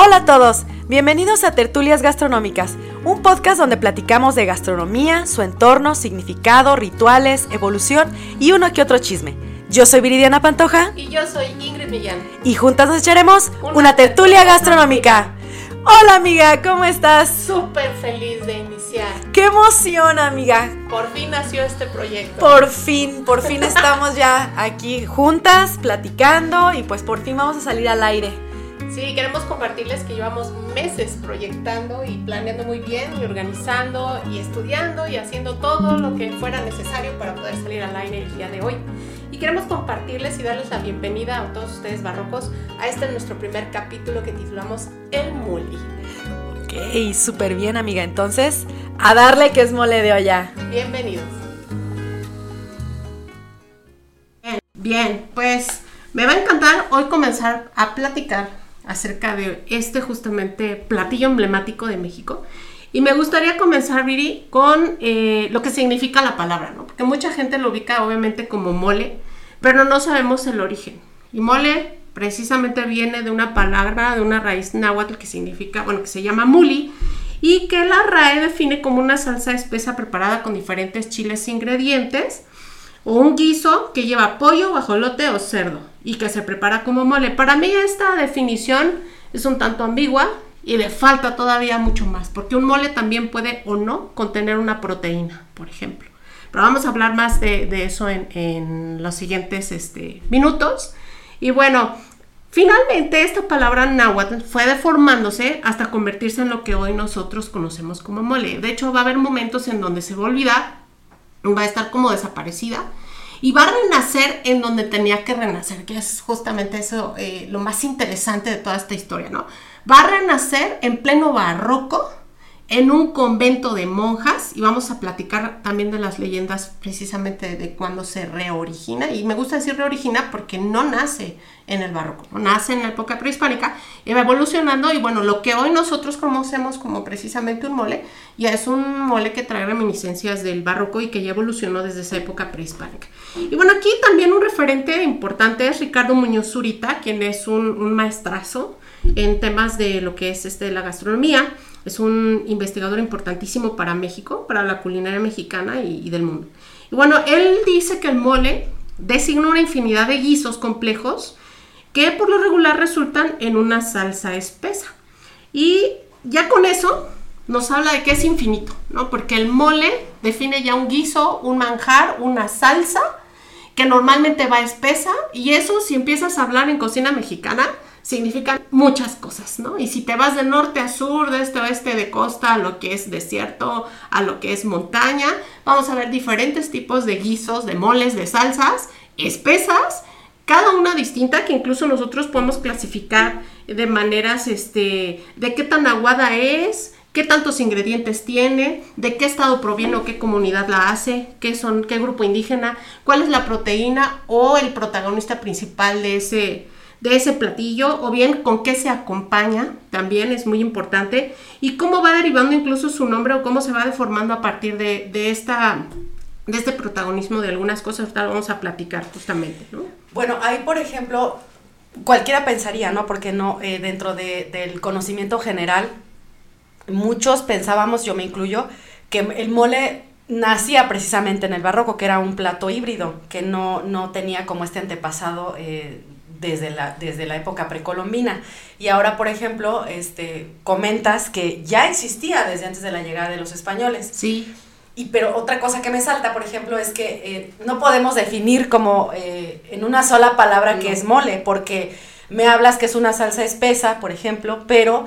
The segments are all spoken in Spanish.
Hola a todos, bienvenidos a Tertulias Gastronómicas, un podcast donde platicamos de gastronomía, su entorno, significado, rituales, evolución y uno que otro chisme. Yo soy Viridiana Pantoja. Y yo soy Ingrid Millán. Y juntas nos echaremos una, tertulia gastronómica. Hola amiga, ¿cómo estás? Súper feliz de iniciar. ¡Qué emoción amiga! Por fin nació este proyecto. Por fin, por fin estamos ya aquí juntas, platicando y pues por fin vamos a salir al aire. Sí, queremos compartirles que llevamos meses proyectando y planeando muy bien y organizando y estudiando y haciendo todo lo que fuera necesario para poder salir al aire el día de hoy. Y queremos compartirles y darles la bienvenida a todos ustedes barrocos a este nuestro primer capítulo que titulamos El Muli. Ok, súper bien amiga. Entonces, a darle que es mole de olla. Bienvenidos. Bien, bien, pues me va a encantar hoy comenzar a platicar acerca de este justamente platillo emblemático de México. Y me gustaría comenzar, Viri, con eh, lo que significa la palabra, ¿no? Porque mucha gente lo ubica obviamente como mole, pero no sabemos el origen. Y mole precisamente viene de una palabra, de una raíz náhuatl que significa, bueno, que se llama muli, y que la RAE define como una salsa espesa preparada con diferentes chiles e ingredientes, o un guiso que lleva pollo, guajolote o cerdo y que se prepara como mole. Para mí esta definición es un tanto ambigua y le falta todavía mucho más, porque un mole también puede o no contener una proteína, por ejemplo. Pero vamos a hablar más de, eso en, los siguientes este, minutos. Y bueno, finalmente esta palabra náhuatl fue deformándose hasta convertirse en lo que hoy nosotros conocemos como mole. De hecho, va a haber momentos en donde se va a olvidar, va a estar como desaparecida y va a renacer en donde tenía que renacer, que es justamente eso eh, lo más interesante de toda esta historia, ¿no? Va a renacer en pleno barroco, en un convento de monjas, y vamos a platicar también de las leyendas precisamente de cuando se reorigina, y me gusta decir reorigina porque no nace en el barroco, nace en la época prehispánica y va evolucionando y bueno, lo que hoy nosotros conocemos como precisamente un mole, ya es un mole que trae reminiscencias del barroco y que ya evolucionó desde esa época prehispánica. Y bueno, aquí también un referente importante es Ricardo Muñoz Zurita, quien es un, maestrazo en temas de lo que es este, la gastronomía, es un investigador importantísimo para México, para la culinaria mexicana y, del mundo. Y bueno, él dice que el mole designa una infinidad de guisos complejos que por lo regular resultan en una salsa espesa. Y ya con eso nos habla de que es infinito, ¿no? Porque el mole define ya un guiso, un manjar, una salsa que normalmente va espesa y eso si empiezas a hablar en cocina mexicana significan muchas cosas, ¿no? Y si te vas de norte a sur, de este a oeste, de costa, a lo que es desierto, a lo que es montaña, vamos a ver diferentes tipos de guisos, de moles, de salsas espesas cada una distinta que incluso nosotros podemos clasificar de maneras, este, de qué tan aguada es, qué tantos ingredientes tiene, de qué estado proviene o qué comunidad la hace, qué son, qué grupo indígena, cuál es la proteína o el protagonista principal de ese, de ese platillo, o bien con qué se acompaña, también es muy importante, y cómo va derivando incluso su nombre o cómo se va deformando a partir de, de esta de este protagonismo de algunas cosas, ahorita vamos a platicar justamente, ¿no? Bueno, ahí por ejemplo, cualquiera pensaría, ¿no? Porque no, eh, dentro del conocimiento general, muchos pensábamos, yo me incluyo, que el mole nacía precisamente en el barroco, que era un plato híbrido, que no, no tenía como este antepasado eh, desde, la, desde la época precolombina. Y ahora, por ejemplo, este, comentas que ya existía desde antes de la llegada de los españoles. Sí. Y, pero otra cosa que me salta, por ejemplo, es que eh, no podemos definir como eh, en una sola palabra que es mole, porque me hablas que es una salsa espesa, por ejemplo, pero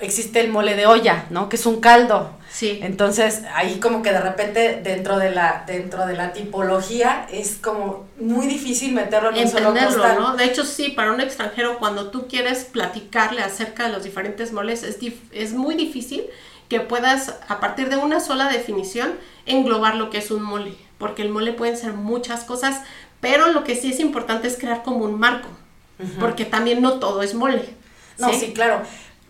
existe el mole de olla, ¿no? Que es un caldo. Sí. Entonces, ahí como que de repente dentro de la dentro de la tipología es como muy difícil meterlo en un solo entenderlo, costal. ¿no? De hecho, sí, para un extranjero, cuando tú quieres platicarle acerca de los diferentes moles, es, dif- es muy difícil que puedas, a partir de una sola definición, englobar lo que es un mole. Porque el mole pueden ser muchas cosas, pero lo que sí es importante es crear como un marco. Porque también no todo es mole. No, sí, claro.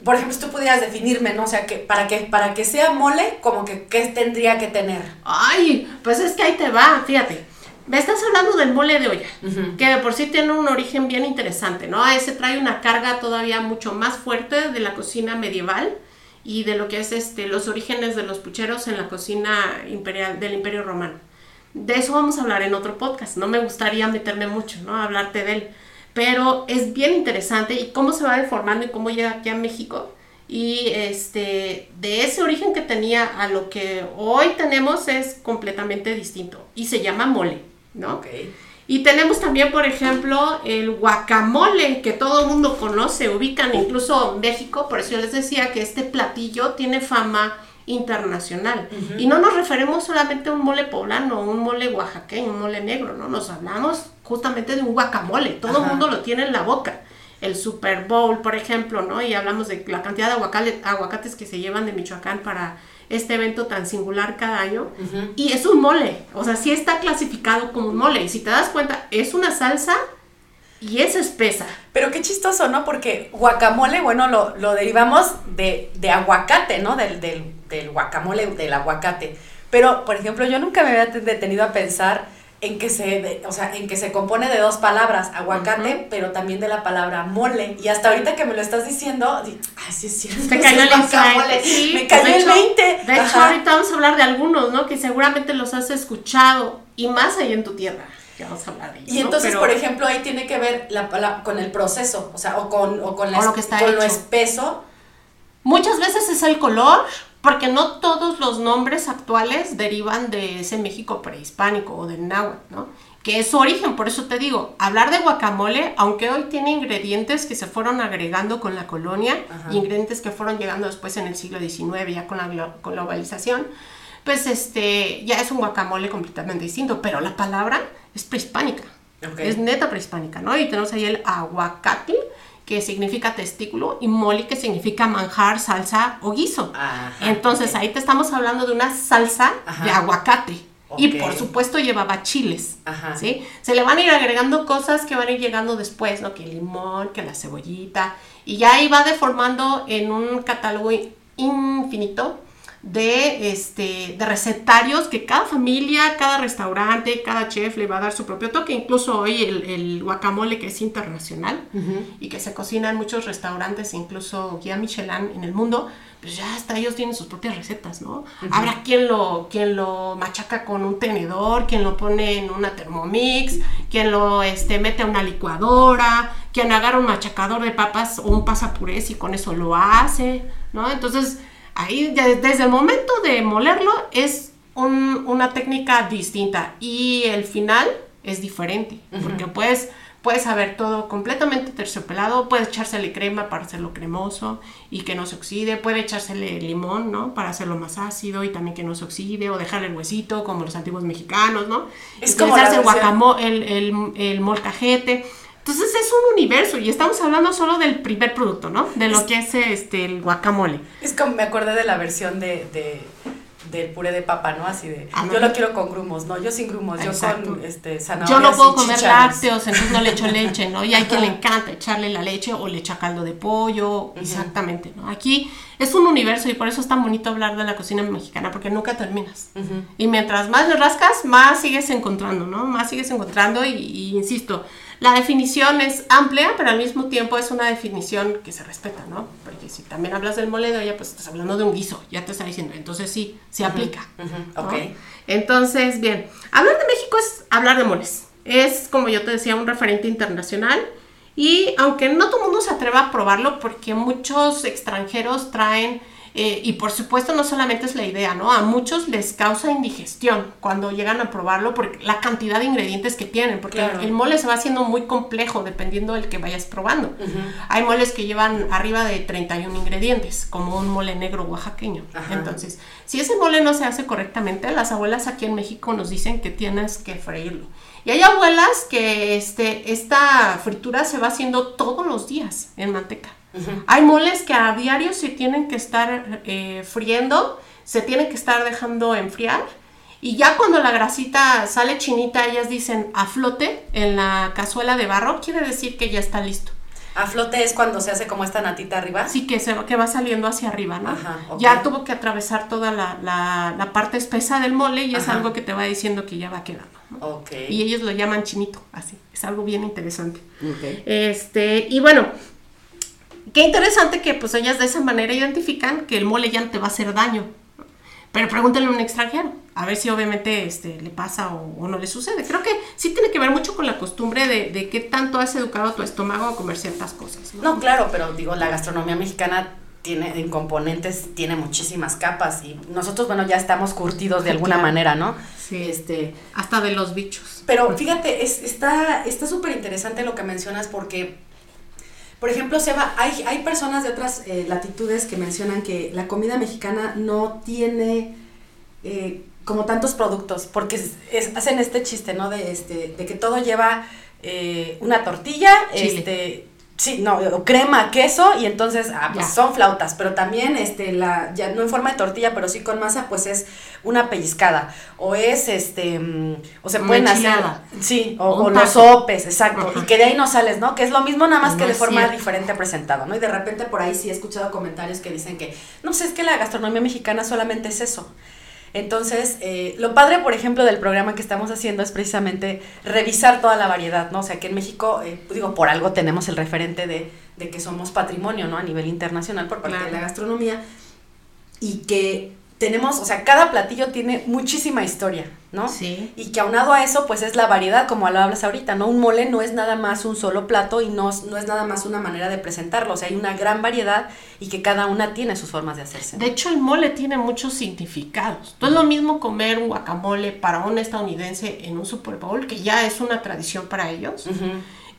Por ejemplo, si tú pudieras definirme, ¿no? O sea, que para que para que sea mole, como que qué tendría que tener. Ay, pues es que ahí te va, fíjate. Me estás hablando del mole de olla, que de por sí tiene un origen bien interesante, ¿no? Ese trae una carga todavía mucho más fuerte de la cocina medieval y de lo que es este los orígenes de los pucheros en la cocina imperial del Imperio Romano. De eso vamos a hablar en otro podcast, no me gustaría meterme mucho, ¿no? Hablarte de él, pero es bien interesante y cómo se va deformando y cómo llega aquí a México y este de ese origen que tenía a lo que hoy tenemos es completamente distinto y se llama mole, ¿no? Ok. Y tenemos también, por ejemplo, el guacamole, que todo el mundo conoce, ubican incluso en México, por eso yo les decía que este platillo tiene fama internacional. Y no nos referimos solamente a un mole poblano, un mole oaxaqueño, un mole negro, ¿no? Nos hablamos justamente de un guacamole, todo el mundo lo tiene en la boca. El Super Bowl, por ejemplo, ¿no? Y hablamos de la cantidad de aguacale- aguacates que se llevan de Michoacán para este evento tan singular cada año. Y es un mole, o sea, sí está clasificado como un mole. Y si te das cuenta, es una salsa y es espesa. Pero qué chistoso, ¿no? Porque guacamole, bueno, lo, lo derivamos de, de aguacate, ¿no? Del, del, del guacamole, del aguacate. Pero, por ejemplo, yo nunca me había detenido a pensar en que se, o sea, en que se compone de dos palabras, aguacate, pero también de la palabra mole. Y hasta ahorita que me lo estás diciendo, di- ay, sí es cierto. Te cayó el guacamole. Sí, me cayó el hecho- 20. De hecho, Ajá. ahorita vamos a hablar de algunos, ¿no? Que seguramente los has escuchado y más ahí en tu tierra. Que vamos a hablar de ellos. Y ¿no? entonces, Pero- por ejemplo, ahí tiene que ver la, la- con el proceso, o sea, o con, o con, la, O lo que está con lo espeso. Muchas veces es el color, porque no todos los nombres actuales derivan de ese México prehispánico o del náhuatl, ¿no? Que es su origen, por eso te digo, hablar de guacamole, aunque hoy tiene ingredientes que se fueron agregando con la colonia, Ajá. ingredientes que fueron llegando después en el siglo XIX, ya con la con globalización, pues este, ya es un guacamole completamente distinto, pero la palabra es prehispánica. Es neta prehispánica, ¿no? Y tenemos ahí el aguacate, que significa testículo, y mole, que significa manjar, salsa o guiso. Ajá, Entonces ahí te estamos hablando de una salsa Ajá. de aguacate. Y por supuesto llevaba chiles, Ajá. ¿sí? Se le van a ir agregando cosas que van a ir llegando después, ¿no? Que el limón, que la cebollita. Y ya ahí va deformando en un catálogo infinito de, este, de recetarios que cada familia, cada restaurante, cada chef le va a dar su propio toque. Incluso hoy el, el guacamole que es internacional y que se cocina en muchos restaurantes, incluso guía Michelin en el mundo, pues ya hasta ellos tienen sus propias recetas, ¿no? Habrá quien lo, quien lo machaca con un tenedor, quien lo pone en una Thermomix, quien lo este, mete a una licuadora, quien agarra un machacador de papas o un pasapurés y con eso lo hace, ¿no? Entonces, ahí ya desde el momento de molerlo es un- una técnica distinta y el final es diferente, porque puedes, puedes saber todo completamente terciopelado, puedes echársele crema para hacerlo cremoso y que no se oxide, puede echársele limón, ¿no? Para hacerlo más ácido y también que no se oxide, o dejarle el huesito, como los antiguos mexicanos, ¿no? Es como la el versión- guacamo- el, el, el molcajete. Entonces es un universo y estamos hablando solo del primer producto, ¿no? De lo que es este, el guacamole. Es como me acordé de la versión de, de del puré de papa, ¿no? Así de, Ah, no. yo lo quiero con grumos, no, yo sin grumos, yo con este Yo zanahorias no puedo y comer chícharos. lácteos, entonces no le echo leche, ¿no? Y hay quien le encanta echarle la leche o le echa caldo de pollo, exactamente, ¿no? Aquí es un universo y por eso es tan bonito hablar de la cocina mexicana, porque nunca terminas. Y mientras más le rascas, más sigues encontrando, ¿no? Más sigues encontrando y, y insisto, la definición es amplia, pero al mismo tiempo es una definición que se respeta, ¿no? Porque si también hablas del mole de olla, pues estás hablando de un guiso, ya te está diciendo, entonces sí, se aplica. Ok. Entonces, bien, hablar de México es hablar de moles. Es, como yo te decía, un referente internacional. Y aunque no todo el mundo se atreva a probarlo, porque muchos extranjeros traen Eh, y por supuesto no solamente es la idea, ¿no? A muchos les causa indigestión cuando llegan a probarlo por la cantidad de ingredientes que tienen, porque el mole se va haciendo muy complejo dependiendo del que vayas probando. Hay moles que llevan arriba de 31 ingredientes, como un mole negro oaxaqueño. Entonces, si ese mole no se hace correctamente, las abuelas aquí en México nos dicen que tienes que freírlo. Y hay abuelas que este, esta fritura se va haciendo todos los días en manteca. Hay moles que a diario se tienen que estar eh, friendo, se tienen que estar dejando enfriar. Y ya cuando la grasita sale chinita, ellas dicen a flote en la cazuela de barro, quiere decir que ya está listo. A flote es cuando se hace como esta natita arriba. Sí, que, se, que va saliendo hacia arriba, ¿no? Ya tuvo que atravesar toda la, parte espesa del mole y es algo que te va diciendo que ya va quedando. Y ellos lo llaman chinito, así. Es algo bien interesante. Este, y bueno, qué interesante que pues ellas de esa manera identifican que el mole ya no te va a hacer daño. Pero pregúntale a un extranjero, a ver si obviamente este, le pasa o, no le sucede. Creo que sí tiene que ver mucho con la costumbre de, de qué tanto has educado a tu estómago a comer ciertas cosas. ¿no? claro, pero digo, la gastronomía mexicana tiene en componentes tiene muchísimas capas y nosotros bueno ya estamos curtidos de alguna manera no sí este hasta de los bichos pero fíjate es, está está súper interesante lo que mencionas porque por ejemplo, Seba, hay, hay personas de otras eh, latitudes que mencionan que la comida mexicana no tiene eh, como tantos productos, porque hacen este chiste, ¿no? De, este, de que todo lleva eh, una tortilla, este Sí, no, crema, queso y entonces, ah, pues son flautas, pero también, este, la, ya no en forma de tortilla, pero sí con masa, pues es una pellizcada, o es, este, mm, o se pueden hacer, sí, o, los sopes, exacto, y que de ahí no sales, ¿no? Que es lo mismo nada más que de forma diferente presentado, ¿no? Y de repente por ahí sí he escuchado comentarios que dicen que, no sé, es que la gastronomía mexicana solamente es eso, entonces, eh, lo padre, por ejemplo, del programa que estamos haciendo es precisamente revisar toda la variedad, ¿no? O sea, que en México, eh, digo, por algo tenemos el referente de, de, que somos patrimonio, ¿no? A nivel internacional por parte de la gastronomía y que tenemos, o sea, cada platillo tiene muchísima historia, ¿no? Sí. Y que aunado a eso, pues es la variedad, como lo hablas ahorita, ¿no? Un mole no es nada más un solo plato y no, no es nada más una manera de presentarlo, o sea, hay una gran variedad y que cada una tiene sus formas de hacerse. De hecho, el mole tiene muchos significados. No es lo mismo comer un guacamole para un estadounidense en un Super Bowl, que ya es una tradición para ellos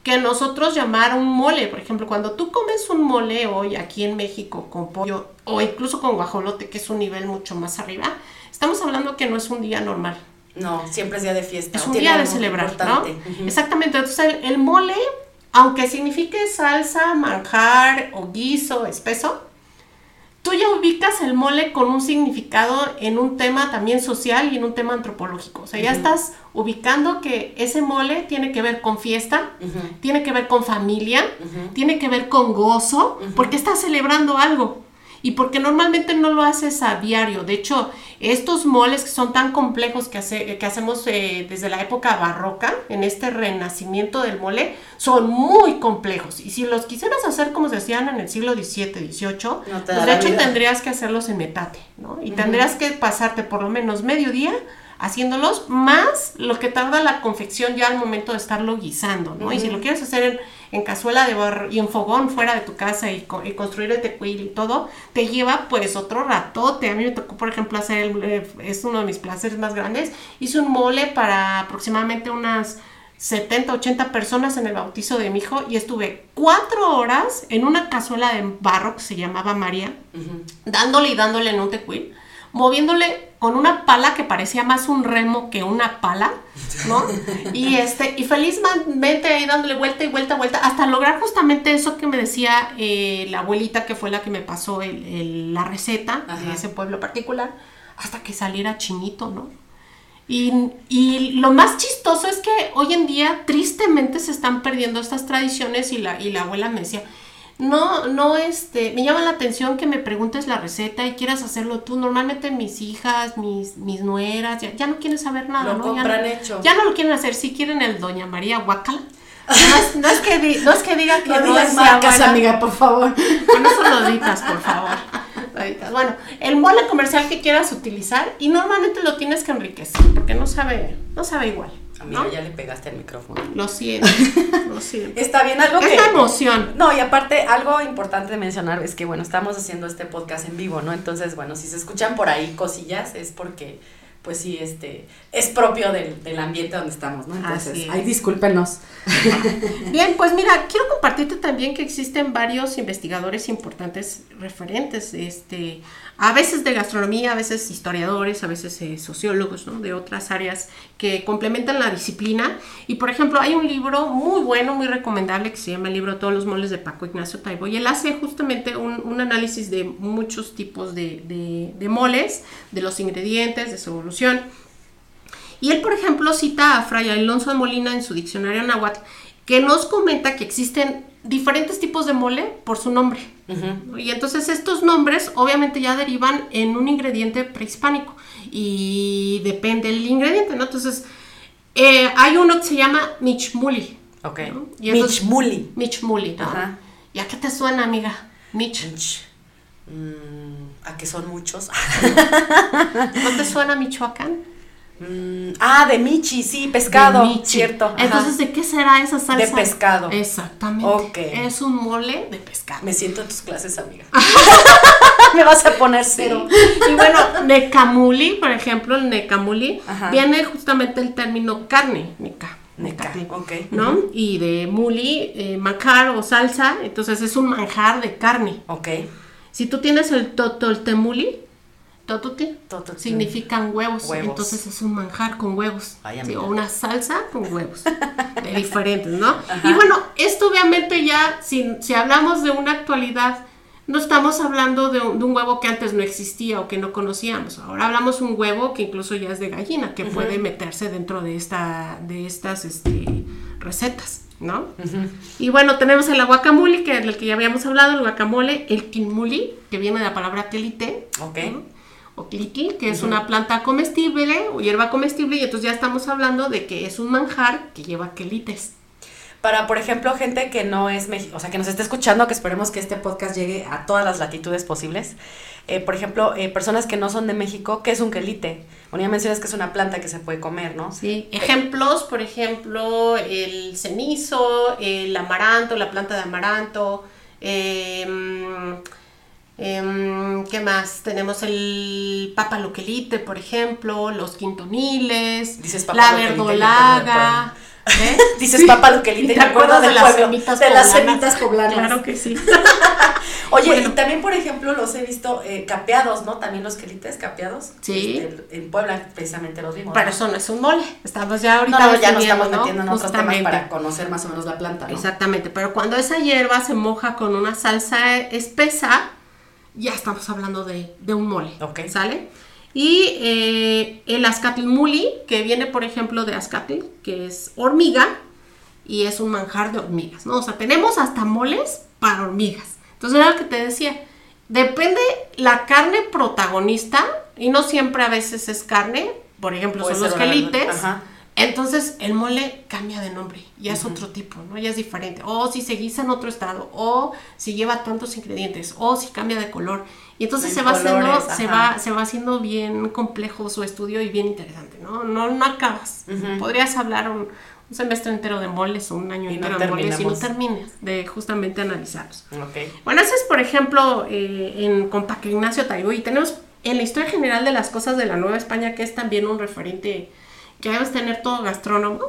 que nosotros llamar un mole. Por ejemplo, cuando tú comes un mole hoy aquí en México con pollo o incluso con guajolote, que es un nivel mucho más arriba, estamos hablando que no es un día normal. No, siempre es día de fiesta. Es un día de celebrar, ¿no? Exactamente. Entonces, el, mole, aunque signifique salsa, manjar o guiso espeso, tú ya ubicas el mole con un significado en un tema también social y en un tema antropológico. O sea, ya estás ubicando que ese mole tiene que ver con fiesta, tiene que ver con familia, tiene que ver con gozo, porque estás celebrando algo y porque normalmente no lo haces a diario. De hecho, estos moles que son tan complejos que, hace, que hacemos eh, desde la época barroca, en este renacimiento del mole, son muy complejos. Y si los quisieras hacer como se hacían en el siglo XVII, XVIII, pues de hecho tendrías que hacerlos en metate, ¿no? Y tendrías que pasarte por lo menos medio día haciéndolos, más lo que tarda la confección ya al momento de estarlo guisando, ¿no? Y si lo quieres hacer en, en, cazuela de barro y en fogón fuera de tu casa y, construir el tecuil y todo, te lleva pues otro ratote. A mí me tocó, por ejemplo, hacer, el, eh, es uno de mis placeres más grandes, hice un mole para aproximadamente unas 70, 80 personas en el bautizo de mi hijo y estuve cuatro horas en una cazuela de barro que se llamaba María, dándole y dándole en un tecuil moviéndole con una pala que parecía más un remo que una pala, ¿no? Y este, y felizmente ahí dándole vuelta y vuelta, vuelta, hasta lograr justamente eso que me decía eh, la abuelita que fue la que me pasó la receta de ese pueblo particular, hasta que saliera chinito, ¿no? Y, y, lo más chistoso es que hoy en día tristemente se están perdiendo estas tradiciones y la, y la abuela me decía, no, no, este, me llama la atención que me preguntes la receta y quieras hacerlo tú. Normalmente mis hijas, mis, mis nueras, ya, no quieren saber nada, lo ¿no? Compran ya, hecho. ya no lo quieren hacer, si quieren el Doña María Guacala. No es, que, no es que diga que no, no digas marcas, amiga, por favor. No son loditas, por favor. Bueno, el mole comercial que quieras utilizar y normalmente lo tienes que enriquecer porque no sabe, no sabe igual. Amiga, ¿no? ya le pegaste al micrófono. Lo siento, lo siento. Está bien, algo Es que... la emoción. No, y aparte, algo importante de mencionar es que, bueno, estamos haciendo este podcast en vivo, ¿no? Entonces, bueno, si se escuchan por ahí cosillas, es porque, pues sí, este, es propio del, del ambiente donde estamos, ¿no? Entonces, Así es. ay, discúlpenos. Bien, pues mira, quiero compartirte también que existen varios investigadores importantes referentes, este, a veces de gastronomía, a veces historiadores, a veces eh, sociólogos, ¿no? De otras áreas que complementan la disciplina. Y por ejemplo, hay un libro muy bueno, muy recomendable que se llama el libro Todos los moles de Paco Ignacio Taibo. Y él hace justamente un, un análisis de muchos tipos de, de- moles, de los ingredientes, de su evolución. Y él, por ejemplo, cita a Fray Alonso de Molina en su diccionario náhuatl, que nos comenta que existen diferentes tipos de mole por su nombre. Y entonces estos nombres obviamente ya derivan en un ingrediente prehispánico. Y depende del ingrediente, ¿no? Entonces, eh, hay uno que se llama michmuli. Ok. ¿no? Y entonces- Michmuli. Michmuli, ¿no? Ajá. ¿Y a qué te suena, amiga? Mich. Mich. Mm, ¿A que son muchos? ¿No te suena Michoacán? Mm, ah, de Michi, sí, pescado, De michi. cierto. ajá. Entonces, ¿de qué será esa salsa? De pescado. Exactamente. Ok. Es un mole de pescado. Me siento en tus clases, amiga. Me vas a poner cero. Y bueno, necamuli, por ejemplo, el necamuli, Ajá. viene justamente el término carne, neca. Neca, ok. ¿No? Y de muli, eh, manjar o salsa, entonces es un manjar de carne. Ok. Si tú tienes el totoltemuli, totote, Totoltemuli. significan huevos, Huevos. entonces es un manjar con huevos. Ay, Sí, o una salsa con huevos. de diferentes, ¿no? Y bueno, esto obviamente ya, si, si hablamos de una actualidad, no estamos hablando de un, de un huevo que antes no existía o que no conocíamos. Ahora hablamos un huevo que incluso ya es de gallina, que puede meterse dentro de, esta, de estas este, recetas, ¿no? Y bueno, tenemos el guacamole, que es del que ya habíamos hablado, el guacamole, el quinmuli, que viene de la palabra telite, Ok. ¿no? O cliqui, que es una planta comestible o hierba comestible, y entonces ya estamos hablando de que es un manjar que lleva quelites. Para, por ejemplo, gente que no es México, o sea, que nos esté escuchando, que esperemos que este podcast llegue a todas las latitudes posibles. Eh, por ejemplo, eh, personas que no son de México, ¿qué es un quelite? Bueno, ya mencionas que es una planta que se puede comer, ¿no? Sí, ejemplos, por ejemplo, el cenizo, el amaranto, la planta de amaranto, em, em, ¿qué más? Tenemos el papaloquelite, por ejemplo, los quintoniles, Dices la verdolaga. ¿eh? Dices papa loquelite, ¿Te me acuerdo acuerdas de del las pueblo, semitas de las poblanas? semitas poblanas. Claro que sí. Oye, Bueno. y también, por ejemplo, los he visto eh, capeados, ¿no? También los quelites capeados. Sí. Este, en Puebla, precisamente los vimos. Pero ¿no? eso no es un mole. Estamos ya No, ahorita. no, ya nos estamos ¿no? metiendo en otros temas para conocer más o menos la planta, ¿no? Exactamente, pero cuando esa hierba se moja con una salsa espesa, ya estamos hablando de, de un mole. Ok. ¿Sale? Y eh, el azcatlmuli, que viene, por ejemplo, de azcatl, que es hormiga, y es un manjar de hormigas, ¿no? O sea, tenemos hasta moles para hormigas. Entonces, era lo que te decía. Depende la carne protagonista, y no siempre a veces es carne, por ejemplo, Puede son los gelites. ajá. Entonces el mole cambia de nombre, ya es otro tipo, ¿no? Ya es diferente. O si se guisa en otro estado, o si lleva tantos ingredientes, o si cambia de color. Y entonces En se va haciendo, se va, se va haciendo bien complejo su estudio y bien interesante, ¿no? No, no acabas. Podrías hablar un, un semestre entero de moles o un año Y no entero de moles y no termines de justamente analizarlos. Bueno, ese es, por ejemplo, eh, en, con Paco Ignacio Taibo. Y tenemos en la historia general de las cosas de la Nueva España, que es también un referente que debes tener todo gastrónomo,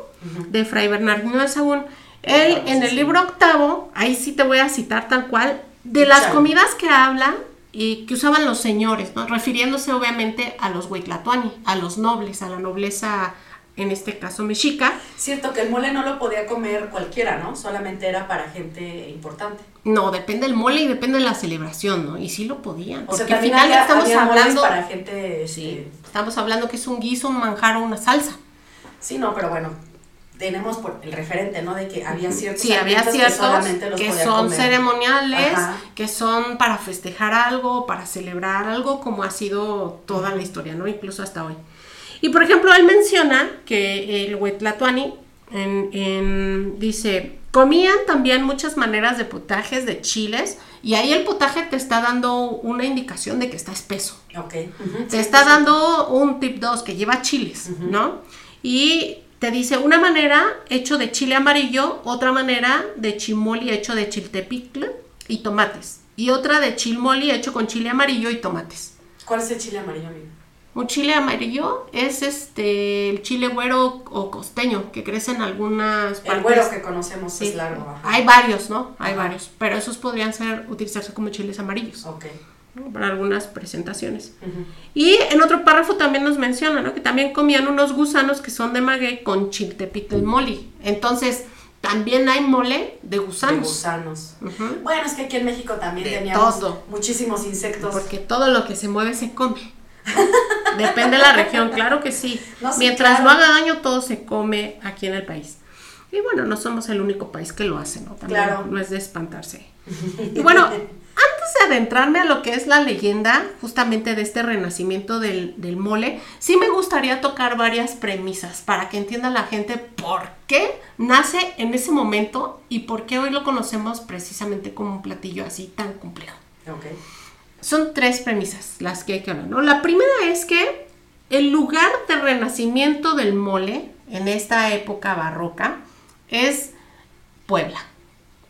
de Fray Bernardino de Sahagún. Él, Claro, en sí, el libro octavo, ahí sí te voy a citar tal cual, de las comidas que hablan y que usaban los señores, ¿no? refiriéndose obviamente a los huitlatuani, a los nobles, a la nobleza, en este caso mexica. Cierto que el mole no lo podía comer cualquiera, ¿no? Solamente era para gente importante. No, depende del mole y depende de la celebración, ¿no? Y sí lo podían. O sea, porque al también final había- estamos había hablando. para gente... Sí, este, estamos hablando que es un guiso, un manjar o una salsa. Sí, no, pero bueno, tenemos por el referente, ¿no? De que había ciertos Sí, había alimentos ciertos que solamente los que son comer. ceremoniales, Ajá. que son para festejar algo, para celebrar algo, como ha sido toda la historia, ¿no? Incluso hasta hoy. Y por ejemplo, él menciona que el Huetlatuani en, en- dice, comían también muchas maneras de potajes de chiles, y ahí el potaje te está dando una indicación de que está espeso. Ok. ujú, Te está dando un tip 2 que lleva chiles, ¿no? Y te dice una manera hecho de chile amarillo, otra manera de chimoli hecho de chiltepitl y tomates. Y otra de chilmoli hecho con chile amarillo y tomates. ¿Cuál es el chile amarillo, amigo? Un chile amarillo es este el chile güero o costeño que crece en algunas El güero que conocemos Sí. es largo. ajá. Hay varios, ¿no? Hay Ajá. varios, pero esos podrían ser utilizarse como chiles amarillos Ok. ¿no? para algunas presentaciones. Y en otro párrafo también nos menciona, ¿no? Que también comían unos gusanos que son de maguey con chiltepito y moli. Entonces, también hay mole de De gusanos. gusanos. Ujú. Bueno, es que aquí en México también De teníamos todo. muchísimos insectos. Porque todo lo que se mueve se come. Depende de la región, claro que sí. No, sí, Mientras claro. no haga daño, todo se come aquí en el país. Y bueno, no somos el único país que lo hace, ¿no? También Claro. no es de espantarse. Y bueno, antes de adentrarme a lo que es la leyenda justamente de este renacimiento del, del mole, sí me gustaría tocar varias premisas para que entienda la gente por qué nace en ese momento y por qué hoy lo conocemos precisamente como un platillo así tan complejo. Ok. Son tres premisas las que hay que hablar, ¿no? La primera es que el lugar de renacimiento del mole en esta época barroca es Puebla,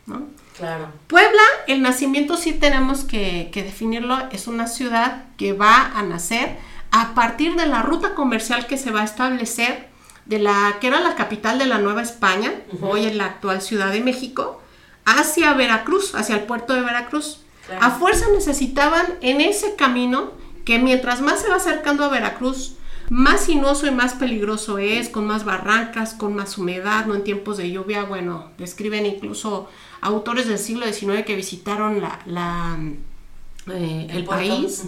¿no? Claro. Puebla, el nacimiento sí tenemos que, que definirlo, es una ciudad que va a nacer a partir de la ruta comercial que se va a establecer de la que era la capital de la Nueva España, hoy en la actual Ciudad de México, hacia Veracruz, hacia el puerto de Veracruz. Claro. A fuerza necesitaban en ese camino que mientras más se va acercando a Veracruz, más sinuoso y más peligroso es, con más barrancas, con más humedad, no en tiempos de lluvia. Bueno, describen incluso autores del siglo XIX que visitaron la, la, eh, el, país.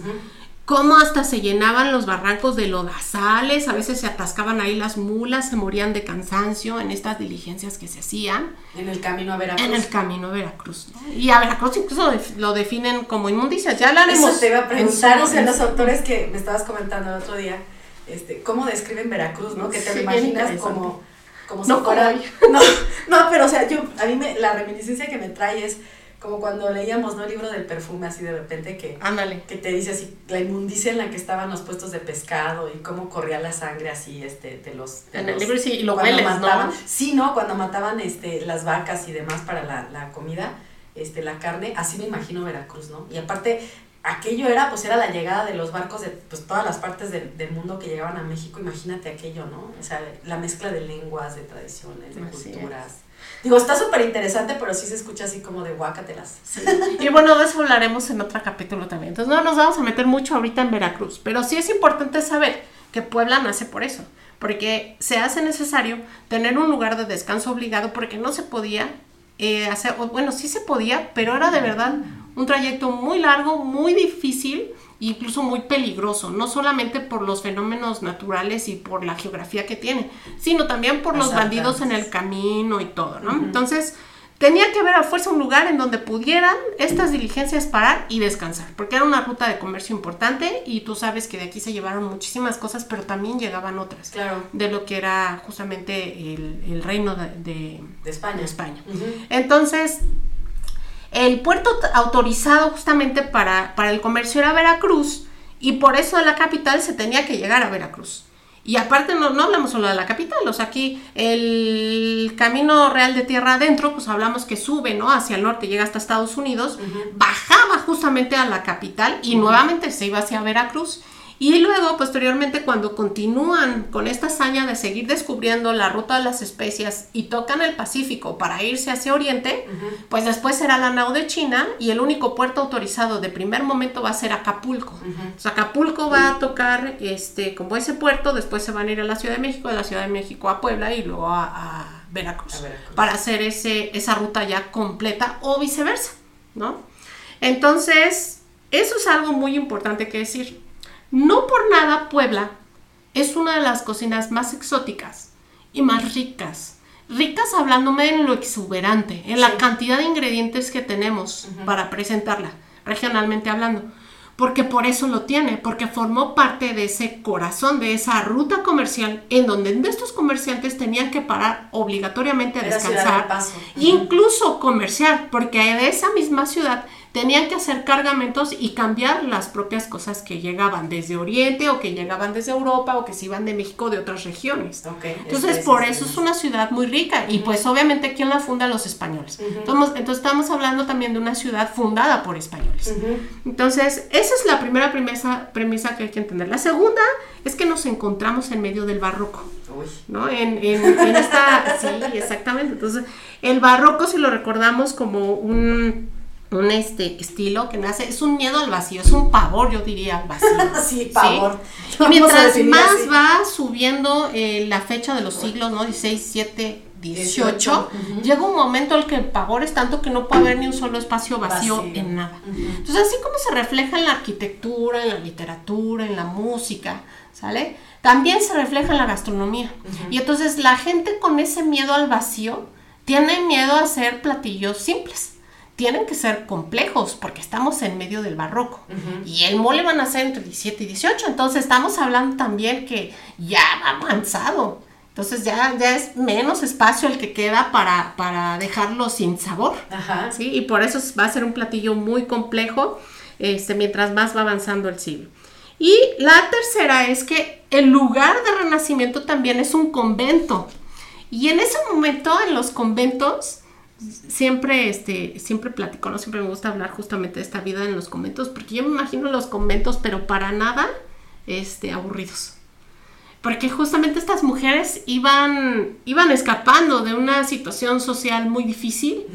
Cómo hasta se llenaban los barrancos de lodazales, a veces se atascaban ahí las mulas, se morían de cansancio en estas diligencias que se hacían En el camino a Veracruz. en el camino a Veracruz. ¿no? Y a Veracruz incluso lo definen como inmundicias, ya hablaremos. Eso te iba a preguntar, o sea, los autores que me estabas comentando el otro día, este, ¿cómo describen Veracruz, no? Que te Sí, lo imaginas como, como No si fuera... No, no, pero o sea, yo, a mí me, la reminiscencia que me trae es como cuando leíamos, ¿no? El libro del perfume, así de repente que, Ándale. que te dice así, la inmundicia en la que estaban los puestos de pescado y cómo corría la sangre así, este, de los... de En el libro sí, y lo cuando hueles, mataban, ¿no? Sí, ¿no? Cuando mataban este, las vacas y demás para la, la comida, este, la carne, así me imagino Veracruz, ¿no? Y aparte, aquello era, pues era la llegada de los barcos de pues, todas las partes del, del mundo que llegaban a México, imagínate aquello, ¿no? O sea, la mezcla de lenguas, de tradiciones, de Así culturas. Digo, está súper interesante, pero sí se escucha así como de guácatelas. Y bueno, de eso hablaremos en otro capítulo también. Entonces no nos vamos a meter mucho ahorita en Veracruz, pero sí es importante saber que Puebla nace por eso, porque se hace necesario tener un lugar de descanso obligado porque no se podía eh, hacer, bueno, sí se podía, pero era de verdad un trayecto muy largo, muy difícil, incluso muy peligroso, no solamente por los fenómenos naturales y por la geografía que tiene, sino también por los bandidos en el camino y todo, ¿no? Entonces, tenía que haber a fuerza un lugar en donde pudieran estas diligencias parar y descansar, porque era una ruta de comercio importante y tú sabes que de aquí se llevaron muchísimas cosas, pero también llegaban otras Claro, de lo que era justamente el, el reino de, de- de España. de España. Ujú. Entonces, el puerto autorizado justamente para, para el comercio era Veracruz y por eso de la capital se tenía que llegar a Veracruz. Y aparte no, no hablamos solo de la capital, o sea, aquí el camino real de tierra adentro, pues hablamos que sube, ¿no? Hacia el norte, llega hasta Estados Unidos, bajaba justamente a la capital y nuevamente se iba hacia Veracruz. Y luego, posteriormente, cuando continúan con esta hazaña de seguir descubriendo la ruta de las especias y tocan el Pacífico para irse hacia Oriente, pues después será la nao de China y el único puerto autorizado de primer momento va a ser Acapulco. O sea, Acapulco va a tocar este, como ese puerto, después se van a ir a la Ciudad de México, de la Ciudad de México a Puebla y luego a, a Veracruz, A Veracruz. para hacer ese, esa ruta ya completa o viceversa, ¿no? Entonces, eso es algo muy importante que decir. No por nada Puebla es una de las cocinas más exóticas y más ricas. Ricas hablándome en lo exuberante, en la cantidad de ingredientes que tenemos para presentarla, regionalmente hablando. porque por eso lo tiene, porque formó parte de ese corazón, de esa ruta comercial, en donde estos comerciantes tenían que parar obligatoriamente a descansar, incluso comerciar, porque de esa misma ciudad tenían que hacer cargamentos y cambiar las propias cosas que llegaban desde Oriente o que llegaban desde Europa o que se iban de México de otras regiones. entonces, por eso es una ciudad muy rica y pues obviamente ¿quién la funda? Los españoles. entonces, estamos hablando también de una ciudad fundada por españoles. Entonces, esa es la primera premisa, premisa que hay que entender. La segunda es que nos encontramos en medio del barroco. ¿no? En, en, en esta, sí, exactamente. Entonces, el barroco, si lo recordamos como un un este estilo que nace, es un miedo al vacío, es un pavor, yo diría, al vacío. sí, pavor. Y mientras más va subiendo eh, la fecha de los siglos, ¿no? 16, 7, 18, llega un momento en el que el pavor es tanto que no puede haber ni un solo espacio vacío, en nada. Entonces, así como se refleja en la arquitectura, en la literatura, en la música, ¿sale? También se refleja en la gastronomía. Y entonces la gente con ese miedo al vacío tiene miedo a hacer platillos simples tienen que ser complejos porque estamos en medio del barroco. Y el mole van a ser entre 17 y 18. Entonces estamos hablando también que ya va avanzado. Entonces ya, ya es menos espacio el que queda para, para dejarlo sin sabor. ¿sí? Y por eso va a ser un platillo muy complejo este, mientras más va avanzando el siglo. Y la tercera es que el lugar de renacimiento también es un convento. Y en ese momento, en los conventos, siempre, este, siempre platico, ¿no? Siempre me gusta hablar justamente de esta vida en los conventos, porque yo me imagino los conventos, pero para nada, este, aburridos. Porque justamente estas mujeres iban, iban escapando de una situación social muy difícil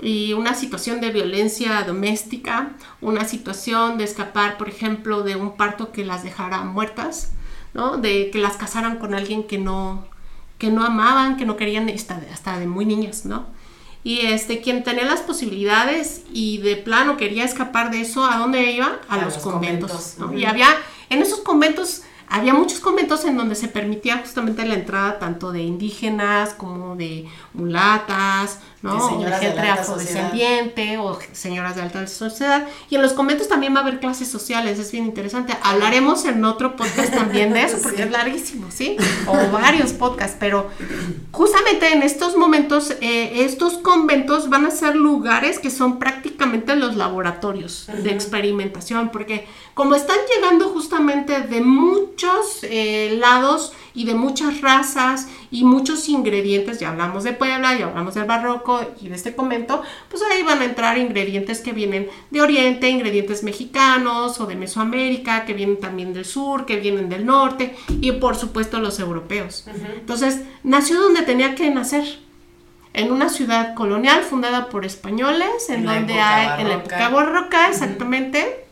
y una situación de violencia doméstica, una situación de escapar, por ejemplo, de un parto que las dejara muertas, ¿no? De que las casaran con alguien que no, que no amaban, que no querían hasta, hasta de muy niñas, ¿no? Y este, quien tenía las posibilidades y de plano quería escapar de eso, ¿a dónde iba? A, los, conventos. Y había, en esos conventos había muchos conventos en donde se permitía justamente la entrada tanto de indígenas como de mulatas, ¿no? De gente afrodescendiente o señoras de alta sociedad. Y en los conventos también va a haber clases sociales, es bien interesante. Hablaremos en otro podcast también de eso, porque es larguísimo, ¿sí? O varios podcasts, pero justamente en estos momentos, eh, estos conventos van a ser lugares que son prácticamente los laboratorios de experimentación, porque como están llegando justamente de muchos eh, lados y de muchas razas y muchos ingredientes, ya hablamos de Puebla, ya hablamos del barroco y de este convento, pues ahí van a entrar ingredientes que vienen de Oriente, ingredientes mexicanos o de Mesoamérica, que vienen también del sur, que vienen del norte y por supuesto los europeos. Entonces, nació donde tenía que nacer en una ciudad colonial fundada por españoles, en, donde hay, en la época barroca, exactamente,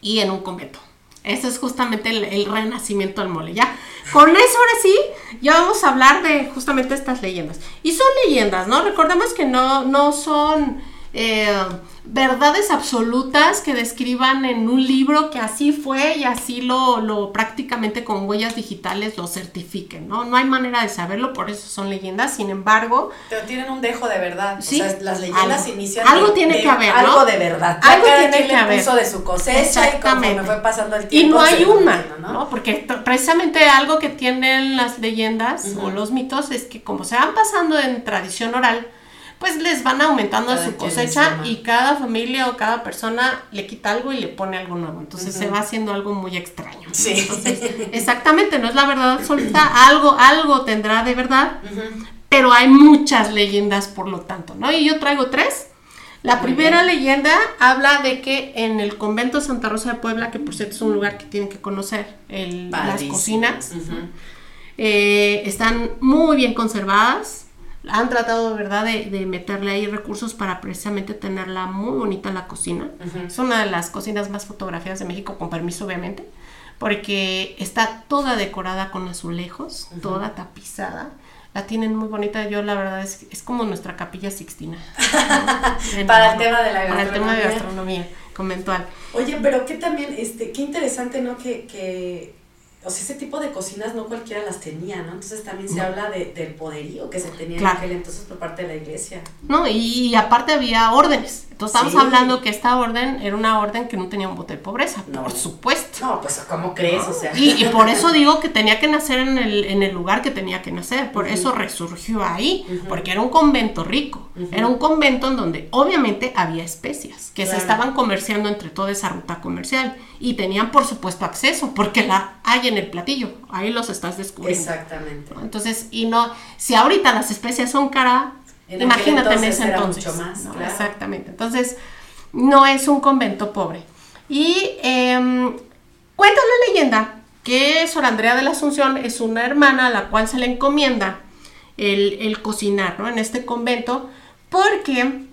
y en un convento. Eso es justamente el, renacimiento del mole. Ya, con eso ahora sí, ya vamos a hablar de justamente estas leyendas. Y son leyendas, ¿no? Recordemos que no, no son eh, verdades absolutas que describan en un libro que así fue y así lo, lo prácticamente con huellas digitales lo certifiquen, ¿no? No hay manera de saberlo, por eso son leyendas, sin embargo... Pero tienen un dejo de verdad, ¿sí? o sea, las leyendas algo, inician... Algo tiene que haber, ¿no? Algo de verdad. Algo tiene que haber. Puso de su cosecha y fue pasando el tiempo... Y no hay una, ¿no? Porque precisamente algo que tienen las leyendas o los mitos es que como se van pasando en tradición oral, pues les van aumentando su cosecha y cada familia o cada persona le quita algo y le pone algo nuevo. Entonces se va haciendo algo muy extraño. Sí. exactamente, no es la verdad absoluta, algo, algo tendrá de verdad, pero hay muchas leyendas por lo tanto, ¿no? Y yo traigo tres. La primera leyenda habla de que en el convento Santa Rosa de Puebla, que por cierto es un lugar que tienen que conocer, las cocinas, eh, están muy bien conservadas han tratado, ¿verdad?, de, de, meterle ahí recursos para precisamente tenerla muy bonita la cocina. Es una de las cocinas más fotografiadas de México, con permiso, obviamente, porque está toda decorada con azulejos, toda tapizada. La tienen muy bonita, yo la verdad es, es como nuestra capilla sixtina. para el tema de la gastronomía. Para el tema de gastronomía conventual. Oye, pero qué también, este, qué interesante, ¿no? Que, que o sea, ese tipo de cocinas no cualquiera las tenía, ¿no? Entonces también se habla de, del poderío que se tenía en aquel entonces por parte de la iglesia. No, y, aparte había órdenes. Entonces estamos hablando que esta orden era una orden que no tenía un voto de pobreza, por supuesto. No, pues ¿cómo crees? O sea. Y, por eso digo que tenía que nacer en el, en el lugar que tenía que nacer, por eso resurgió ahí, porque era un convento rico, era un convento en donde obviamente había especias que se estaban comerciando entre toda esa ruta comercial y tenían por supuesto acceso, porque la hay en el platillo, ahí los estás descubriendo. Exactamente. Entonces, y no, si ahorita las especias son cara, imagínate en ese entonces. Mucho más, Exactamente. Entonces, no es un convento pobre. Y eh, cuenta la leyenda que Sor Andrea de la Asunción es una hermana a la cual se le encomienda el, el cocinar, ¿no? En este convento, porque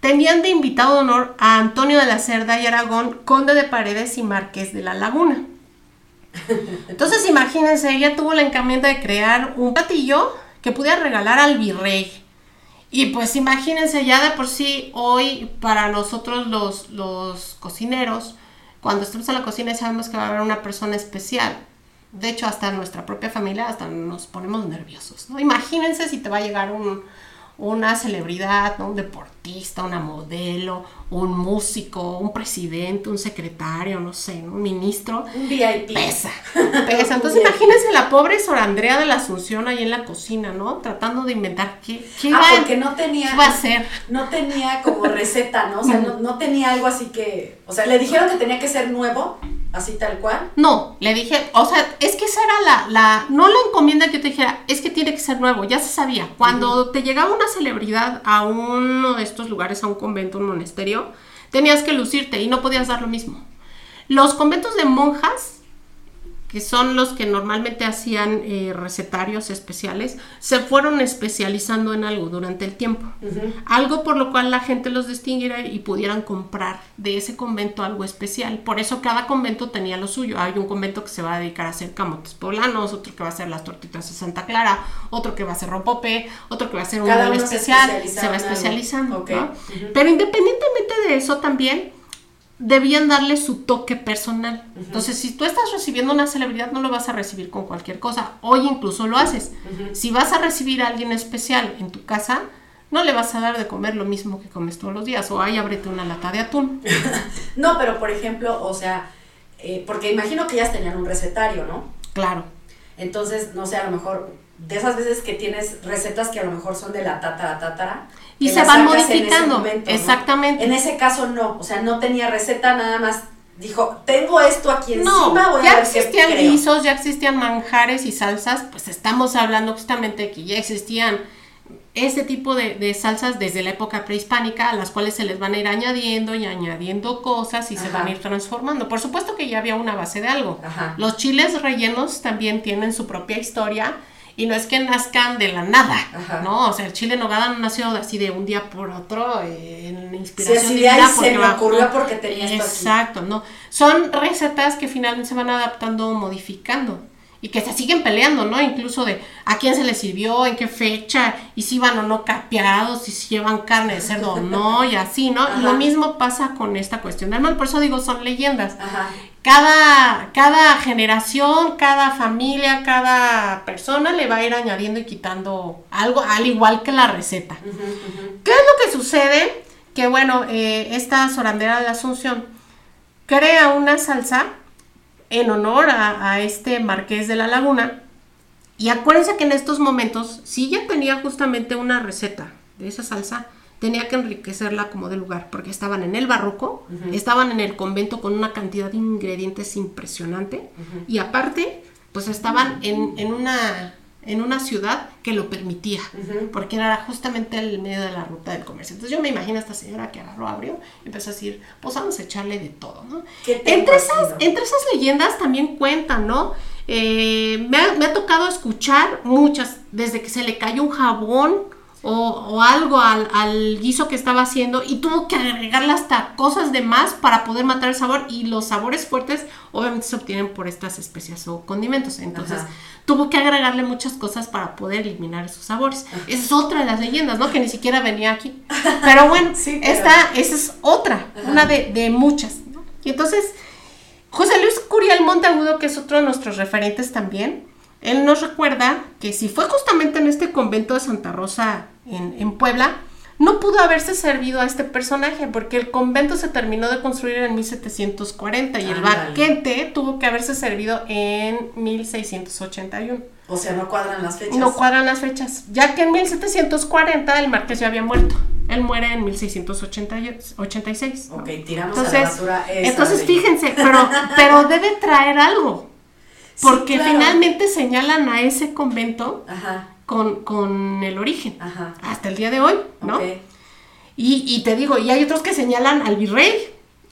tenían de invitado de honor a Antonio de la Cerda y Aragón, conde de Paredes y marqués de la Laguna. Entonces imagínense, ella tuvo la encomienda de crear un platillo que pudiera regalar al virrey. Y pues imagínense ya de por sí hoy para nosotros los, los cocineros, cuando estamos en la cocina sabemos que va a haber una persona especial. De hecho, hasta nuestra propia familia hasta nos ponemos nerviosos. ¿no? Imagínense si te va a llegar un, una celebridad, un deportista, una modelo, un músico, un presidente, un secretario, no sé, un ministro. Un VIP. Pesa, pesa. Entonces imagínense la pobre Sor Andrea de la Asunción ahí en la cocina, ¿no? Tratando de inventar qué, qué ah, porque no tenía, va a hacer. No tenía como receta, ¿no? O sea, no, no tenía algo así que, o sea, le dijeron que tenía que ser nuevo así tal cual. No, le dije, o sea, es que esa era la, la, no la encomienda que te dijera, es que tiene que ser nuevo, ya se sabía. Cuando te llegaba una celebridad a uno de estos lugares, a un convento, un monasterio, tenías que lucirte y no podías dar lo mismo. Los conventos de monjas que son los que normalmente hacían eh, recetarios especiales, se fueron especializando en algo durante el tiempo. Algo por lo cual la gente los distinguiera y pudieran comprar de ese convento algo especial. Por eso cada convento tenía lo suyo. Hay un convento que se va a dedicar a hacer camotes poblanos, otro que va a hacer las tortitas de Santa Clara, otro que va a hacer rompope, otro que va a hacer un especial. Se, va especializando. Pero independientemente de eso también debían darle su toque personal. Entonces, si tú estás recibiendo una celebridad, no lo vas a recibir con cualquier cosa. Hoy incluso lo haces. Si vas a recibir a alguien especial en tu casa, no le vas a dar de comer lo mismo que comes todos los días. O ahí ábrete una lata de atún. no, pero por ejemplo, o sea, eh, porque imagino que ellas tenían un recetario, ¿no? Claro. Entonces, no sé, a lo mejor de esas veces que tienes recetas que a lo mejor son de la tatara tatara y se van modificando. Exactamente. En ese caso no, o sea, no tenía receta, nada más dijo, tengo esto aquí encima, no, voy ya a ver existían guisos, ya existían manjares y salsas, pues estamos hablando justamente de que ya existían ese tipo de, salsas desde la época prehispánica, a las cuales se les van a ir añadiendo y añadiendo cosas y se van a ir transformando. Por supuesto que ya había una base de algo. Los chiles rellenos también tienen su propia historia y no es que nazcan de la nada, ¿no? O sea, el chile nogada no nació así de un día por otro eh, en inspiración sí, divina porque se me ocurrió porque tenía esto Exacto, ¿no? Son recetas que finalmente se van adaptando, modificando y que se siguen peleando, ¿no? Incluso de a quién se les sirvió, en qué fecha, y si van o no capeados, y si llevan carne de cerdo o no, y así, ¿no? Lo mismo pasa con esta cuestión del mal, por eso digo, son leyendas. Ajá cada, cada generación, cada familia, cada persona le va a ir añadiendo y quitando algo, al igual que la receta. ¿Qué es lo que sucede? Que bueno, eh, esta sorandera de la Asunción crea una salsa en honor a, a, este marqués de la laguna. Y acuérdense que en estos momentos, si ya tenía justamente una receta de esa salsa, tenía que enriquecerla como de lugar, porque estaban en el barroco, estaban en el convento con una cantidad de ingredientes impresionante y aparte, pues estaban en, en, una, en una ciudad que lo permitía, porque era justamente el medio de la ruta del comercio. Entonces yo me imagino a esta señora que agarró, abrió y empezó a decir, pues vamos a echarle de todo, ¿no? Entre esas, entre esas leyendas también cuentan, ¿no? Eh, me, ha, me ha tocado escuchar muchas, desde que se le cayó un jabón, o, algo al, guiso que estaba haciendo y tuvo que agregarle hasta cosas de más para poder matar el sabor y los sabores fuertes obviamente se obtienen por estas especias o condimentos. Entonces tuvo que agregarle muchas cosas para poder eliminar esos sabores. Esa es otra de las leyendas no que ni siquiera venía aquí. Pero bueno esta esa es otra una de, muchas y entonces José Luis Curiel Monteagudo, que es otro de nuestros referentes también, él nos recuerda que si fue justamente en este convento de Santa Rosa en, en Puebla, no pudo haberse servido a este personaje porque el convento se terminó de construir en 1740 y el Ándale. banquete tuvo que haberse servido en 1681. O sea, no cuadran las fechas. No cuadran las fechas, ya que en 1740 el marqués ya había muerto. Él muere en 1686. ¿no? Ok, tiramos a la Entonces, basura esa entonces de- fíjense, pero, pero debe traer algo. Sí, Porque claro. finalmente señalan a ese convento Ajá, con, con el origen. ajá. Hasta el día de hoy, ¿no? Y, y te digo, y hay otros que señalan al virrey.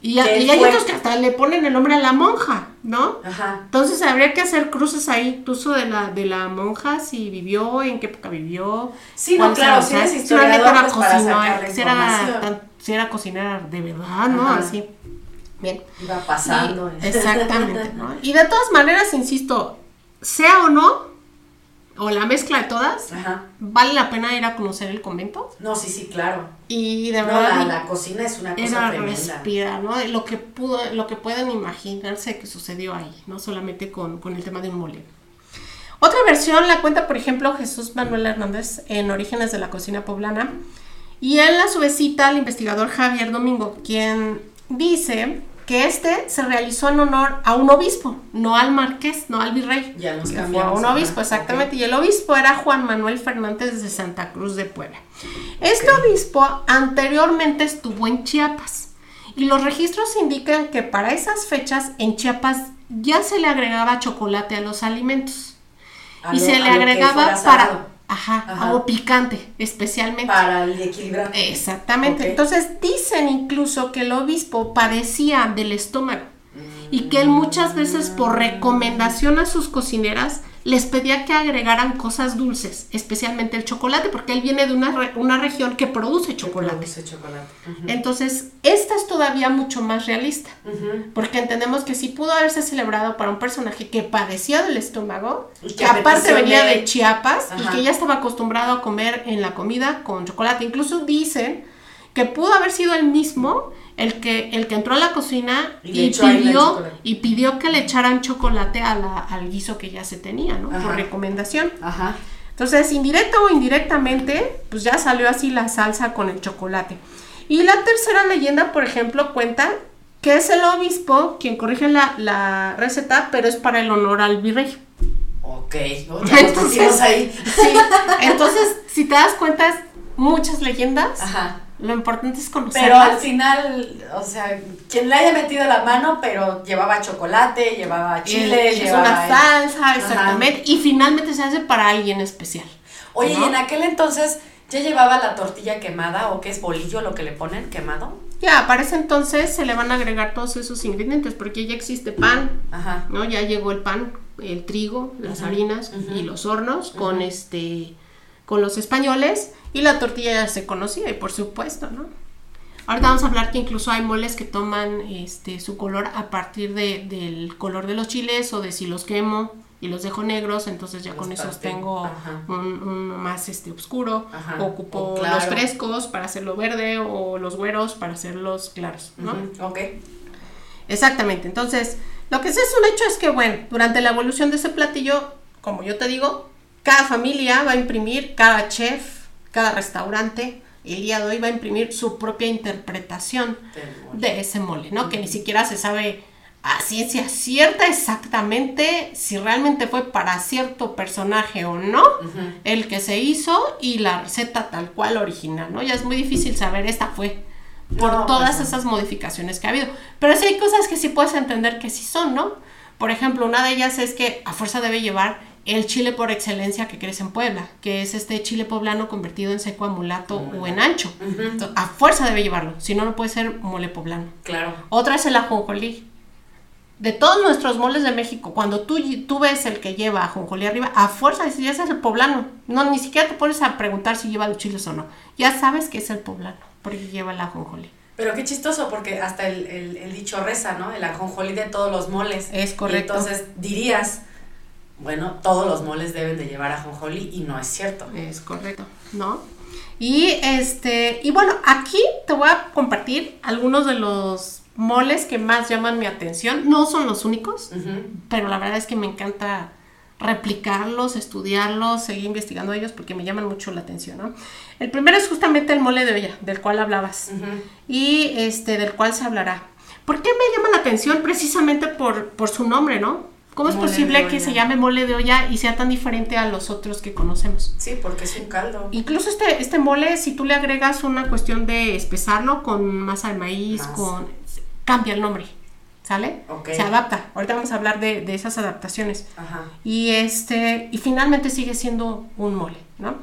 Y, ¿Qué y hay otros que hasta le ponen el nombre a la monja, ¿no? Ajá. Entonces habría que hacer cruces ahí, uso de la, de la monja, si vivió, en qué época vivió. Sí, no, claro, si eres historiador, era pues, para si era, tan- si era cocinera de verdad, ¿no? Así. Bien. Iba pasando. Y- exactamente, ¿no? Y de todas maneras, insisto, sea o no, o la mezcla de todas, Ajá. vale la pena ir a conocer el convento. No, sí, sí, claro. Y de No, verdad. la, la cocina es una cosa era tremenda. ¿no? Lo que pudo, lo que pueden imaginarse que sucedió ahí, no solamente con, con el tema de un mole. Otra versión la cuenta, por ejemplo, Jesús Manuel Hernández en Orígenes de la Cocina Poblana. Y él a su vez cita al investigador Javier Domingo, quien dice que este se realizó en honor a un obispo, no al marqués, no al virrey. Ya nos fue a cambiamos, un obispo, exactamente. Y el obispo era Juan Manuel Fernández de Santa Cruz de Puebla. Este obispo anteriormente estuvo en Chiapas. Y los registros indican que para esas fechas en Chiapas ya se le agregaba chocolate a los alimentos. A y lo- se le agregaba para... Ajá, Ajá. o picante, especialmente. Para el equilibrar. Exactamente. Entonces dicen incluso que el obispo padecía del estómago y que él muchas veces por recomendación a sus cocineras les pedía que agregaran cosas dulces, especialmente el chocolate, porque él viene de una, re- una región que produce chocolate. Produce chocolate. Entonces, esta es todavía mucho más realista, porque entendemos que sí pudo haberse celebrado para un personaje que padecía del estómago, Y que aparte venía de- de Chiapas y que ya estaba acostumbrado a comer en la comida con chocolate. Incluso dicen que pudo haber sido el mismo el que, el que entró a la cocina Y pidió, y pidió que le echaran chocolate a la- al guiso que ya se tenía, ¿no? Ajá. Por recomendación. Ajá. Entonces, indirecto o indirectamente, pues ya salió así la salsa con el chocolate. Y la tercera leyenda, por ejemplo, cuenta que es el obispo quien corrige la, la receta, pero es para el honor al virrey. Ok. ¿no? Ya pusimos ahí. sí, entonces, si te das cuenta, es muchas leyendas. Ajá. Lo importante es Pero conocerlas. al final, o sea, quien le haya metido la mano, pero llevaba chocolate, llevaba chile, es llevaba... una salsa, exactamente. Y finalmente se hace para alguien especial. Oye, ¿no? y en aquel entonces, ¿ya llevaba la tortilla quemada o qué es bolillo lo que le ponen quemado? Ya, para ese entonces se le van a agregar todos esos ingredientes, porque ya existe pan, Ajá. ¿no? Ya llegó el pan, el trigo, las harinas y los hornos con este con los españoles y la tortilla ya se conocía y por supuesto, ¿no? Ahorita vamos a hablar que incluso hay moles que toman este su color a partir de, del color de los chiles o de si los quemo y los dejo negros, entonces ya Los con esos tengo un, un más este oscuro, Ajá, ocupo o claro. los frescos para hacerlo verde o los güeros para hacerlos claros, ¿no? Ok. Exactamente. Entonces, lo que sí es un hecho es que, bueno, durante la evolución de ese platillo, como yo te digo, cada familia va a imprimir, cada chef, cada restaurante, el día de hoy va a imprimir su propia interpretación de ese mole, ¿no? Que ni siquiera se sabe a ciencia cierta exactamente si realmente fue para cierto personaje o no el que se hizo y la receta tal cual original, ¿no? Ya es muy difícil saber, esta fue por No, todas pues no. esas modificaciones que ha habido. Pero sí hay cosas que sí puedes entender que sí son, ¿no? Por ejemplo, una de ellas es que a fuerza debe llevar el chile por excelencia que crece en Puebla, que es este chile poblano convertido en seco, amulato o en ancho. Entonces, a fuerza debe llevarlo, si no, no puede ser mole poblano. Claro. Otra es el ajonjolí. De todos nuestros moles de México, cuando tú, tú ves el que lleva ajonjolí arriba, a fuerza ya ese es el poblano. No, ni siquiera te pones a preguntar si lleva los chiles o no. Ya sabes que es el poblano, porque lleva el ajonjolí. Pero qué chistoso, porque hasta el, el, el dicho reza, ¿no? El ajonjolí de todos los moles. Es correcto. Y entonces dirías, bueno, todos los moles deben de llevar ajonjolí y no es cierto. Es correcto, ¿no? Y este, y bueno, aquí te voy a compartir algunos de los moles que más llaman mi atención. No son los únicos, pero la verdad es que me encanta replicarlos, estudiarlos, seguir investigando ellos porque me llaman mucho la atención, ¿no? El primero es justamente el mole de olla, del cual hablabas y este del cual se hablará. ¿Por qué me llama la atención? Precisamente por, por su nombre, ¿no? ¿Cómo es Mole posible que se llame mole de olla y sea tan diferente a los otros que conocemos? Sí, porque es un caldo. Incluso este, este mole, si tú le agregas una cuestión de espesarlo con masa de maíz, Masa. con cambia el nombre, ¿sale? Se adapta. Ahorita vamos a hablar de, de esas adaptaciones. Ajá. Y este, y finalmente sigue siendo un mole, ¿no?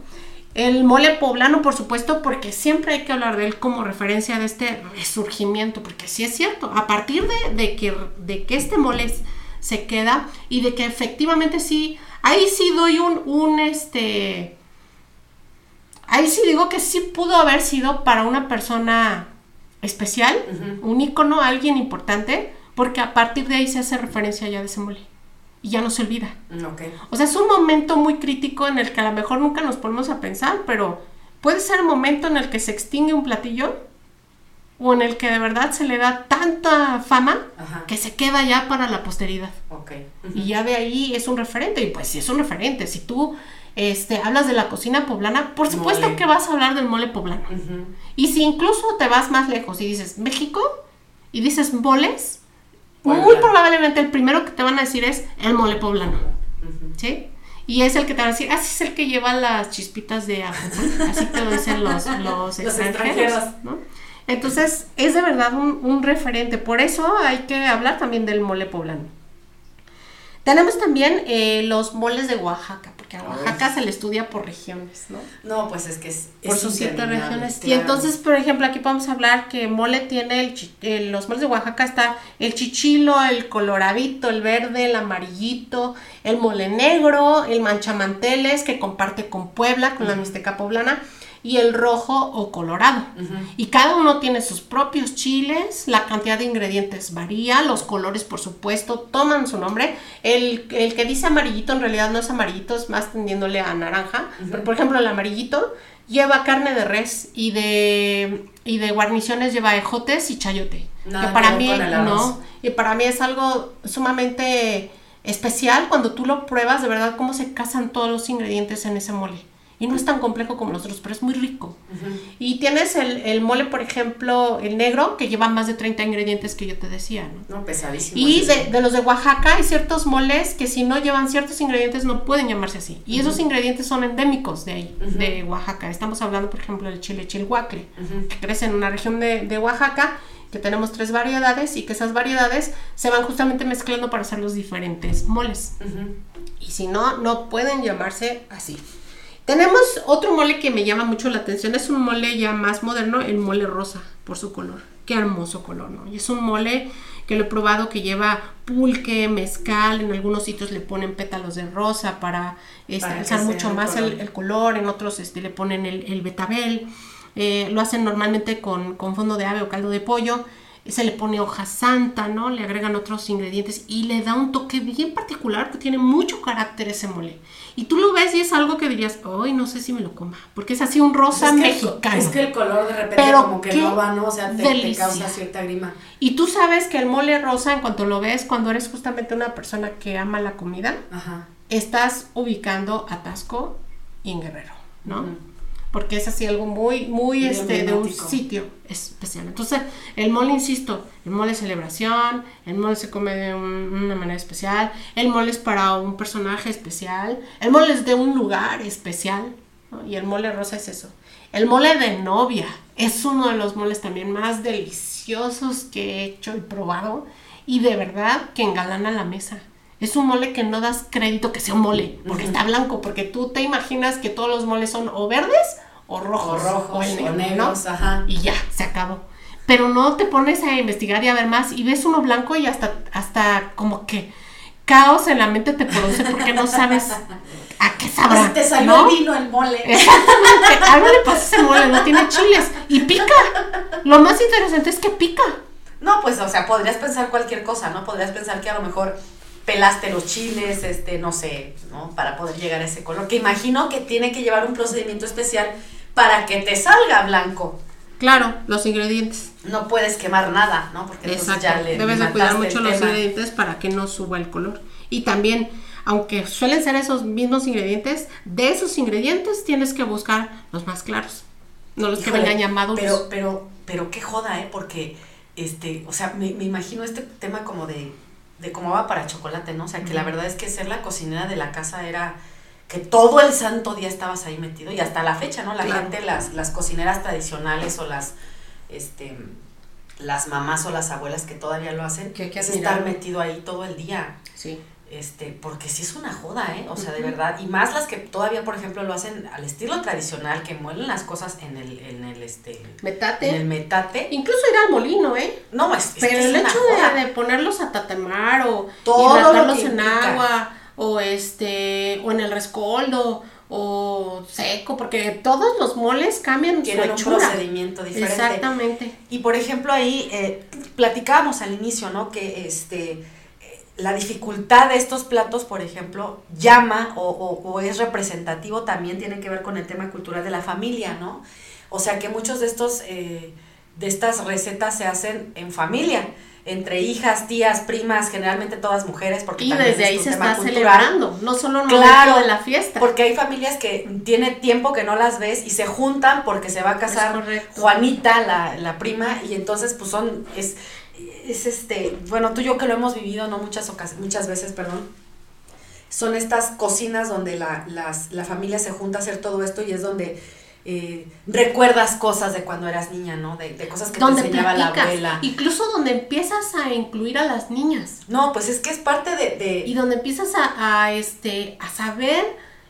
El mole poblano, por supuesto, porque siempre hay que hablar de él como referencia de este resurgimiento, porque sí es cierto, a partir de, de que, de que este mole s- se queda y de que efectivamente sí, ahí sí doy un, un este, ahí sí digo que sí pudo haber sido para una persona especial, un ícono, alguien importante, porque a partir de ahí se hace referencia ya de ese mole y ya no se olvida. Mm. O sea, es un momento muy crítico en el que a lo mejor nunca nos ponemos a pensar, pero puede ser el momento en el que se extingue un platillo o en el que de verdad se le da tanta fama Ajá. que se queda ya para la posteridad. Ok. Ujú. Y ya de ahí es un referente. Y pues si es un referente, si tú este, hablas de la cocina poblana, por supuesto Mole. que vas a hablar del mole poblano. Ujú. Y si incluso te vas más lejos y dices México y dices moles, Puebla. muy probablemente el primero que te van a decir es el mole poblano. Ujú. ¿Sí? Y es el que te va a decir, así es el que lleva las chispitas de ajo. Así te lo dicen los, los extranjeros. extranjeros. ¿no? Entonces, es de verdad un, un referente. Por eso hay que hablar también del mole poblano. Tenemos también eh, los moles de Oaxaca, porque a Oaxaca se le estudia por regiones, ¿no? No, pues es que es. por es sus siete regiones. Y entonces, por ejemplo, aquí podemos hablar que mole tiene el, chi- eh, los moles de Oaxaca está el chichilo, el coloradito, el verde, el amarillito, el mole negro, el manchamanteles que comparte con Puebla, con la Mixteca poblana, y el rojo o colorado. Y cada uno tiene sus propios chiles, la cantidad de ingredientes varía, los colores por supuesto toman su nombre. El, el que dice amarillito en realidad no es amarillito, es más tendiéndole a naranja. Pero por ejemplo el amarillito lleva carne de res y de, y de guarniciones lleva ejotes y chayote. Nada que para mí no, y para mí es algo sumamente especial cuando tú lo pruebas, de verdad cómo se casan todos los ingredientes en ese mole. Y no es tan complejo como los otros, pero es muy rico. Ujú. Y tienes el, el mole, por ejemplo, el negro, que lleva más de 30 ingredientes que yo te decía, ¿no? No, pesadísimo. Y de, de los de Oaxaca hay ciertos moles que si no llevan ciertos ingredientes no pueden llamarse así. Y esos ingredientes son endémicos de ahí, Ujú. de Oaxaca. Estamos hablando, por ejemplo, del chile chilhuacle, que crece en una región de, de Oaxaca, que tenemos tres variedades y que esas variedades se van justamente mezclando para hacer los diferentes moles. Ujú. Y si no, no pueden llamarse así. Tenemos otro mole que me llama mucho la atención. Es un mole ya más moderno, el mole rosa, por su color. Qué hermoso color, ¿no? Y es un mole que lo he probado que lleva pulque, mezcal. En algunos sitios le ponen pétalos de rosa para, este, Para alzar mucho el más el, color. el color. En otros este, le ponen el, el betabel. Eh, lo hacen normalmente con, con fondo de ave o caldo de pollo. Se le pone hoja santa, ¿no? Le agregan otros ingredientes y le da un toque bien particular que tiene mucho carácter ese mole. Y tú lo ves y es algo que dirías, ay, no sé si me lo coma, porque es así un rosa Es que el co- mexicano. Es que el color de repente Pero como que no va, ¿no? O sea, te, causa cierta grima. Y tú sabes que el mole rosa, en cuanto lo ves, cuando eres justamente una persona que ama la comida, Ajá. estás ubicando a Tasco y en Guerrero, ¿no? Porque es así algo muy, muy este, de un sitio especial. Entonces, el mole, insisto, el mole es celebración, el mole se come de un- una manera especial, el mole es para un personaje especial, el mole es de un lugar especial, ¿no? y el mole rosa es eso. El mole de novia es uno de los moles también más deliciosos que he hecho y probado, y de verdad que engalana la mesa. Es un mole que no das crédito que sea un mole, porque Ujú. está blanco, porque tú te imaginas que todos los moles son o verdes o rojos. O rojos, negros, ¿no? ajá. Y ya, se acabó. Pero no te pones a investigar y a ver más y ves uno blanco y hasta, hasta como que caos en la mente te produce porque no sabes a qué sabrá. Pues te salió ¿no? el vino, el mole. Exactamente, algo le pasa ese mole, no tiene chiles y pica. Lo más interesante es que pica. No, pues, o sea, podrías pensar cualquier cosa, ¿no? Podrías pensar que a lo mejor pelaste los chiles, este, no sé, ¿no? Para poder llegar a ese color. Que imagino que tiene que llevar un procedimiento especial para que te salga blanco. Claro, los ingredientes. No puedes quemar nada, ¿no? Porque entonces ya le Debes de cuidar mucho los ingredientes para que no suba el color. Y también, aunque suelen ser esos mismos ingredientes, de esos ingredientes tienes que buscar los más claros. No los que vengan llamados. Pero, pero, pero qué joda, ¿eh? Porque, este, o sea, me, me imagino este tema como de, de cómo va para chocolate, ¿no? O sea, que la verdad es que ser la cocinera de la casa era que todo el santo día estabas ahí metido y hasta la fecha, ¿no? La Claro. gente, las, las cocineras tradicionales o las, este, las mamás o las abuelas que todavía lo hacen, Que hay que es estar metido ahí todo el día. Sí. Este, porque sí es una joda, ¿eh? O sea, de verdad. Y más las que todavía, por ejemplo, lo hacen al estilo tradicional, que muelen las cosas en el, en el, este, Metate. en el metate. Incluso ir al molino, ¿eh? No, es, es Pero que el hecho de, de ponerlos a tatemar o Todo lo hidratarlos en agua o este o en el rescoldo o seco, porque todos los moles cambian Tienen un procedimiento diferente. Exactamente. Y por ejemplo ahí eh, platicábamos al inicio, ¿no? Que este la dificultad de estos platos, por ejemplo, llama o, o- o es representativo también tiene que ver con el tema cultural de la familia, ¿no? O sea que muchos de estos eh, de estas recetas se hacen en familia, entre hijas, tías, primas, generalmente todas mujeres, porque Y también desde es ahí un se tema está cultural. celebrando, no solo en Claro, de la fiesta. Porque hay familias que tiene tiempo que no las ves y se juntan porque se va a casar. Juanita, la, la prima, y entonces pues son, es, es este, bueno, tú y yo que lo hemos vivido, no muchas ocas- muchas veces, perdón, son estas cocinas donde la, las, la familia se junta a hacer todo esto y es donde eh, recuerdas cosas de cuando eras niña, ¿no? De, de cosas que donde te enseñaba la abuela. incluso donde empiezas a incluir a las niñas No, pues es que es parte de... de- y donde empiezas a, a, este a saber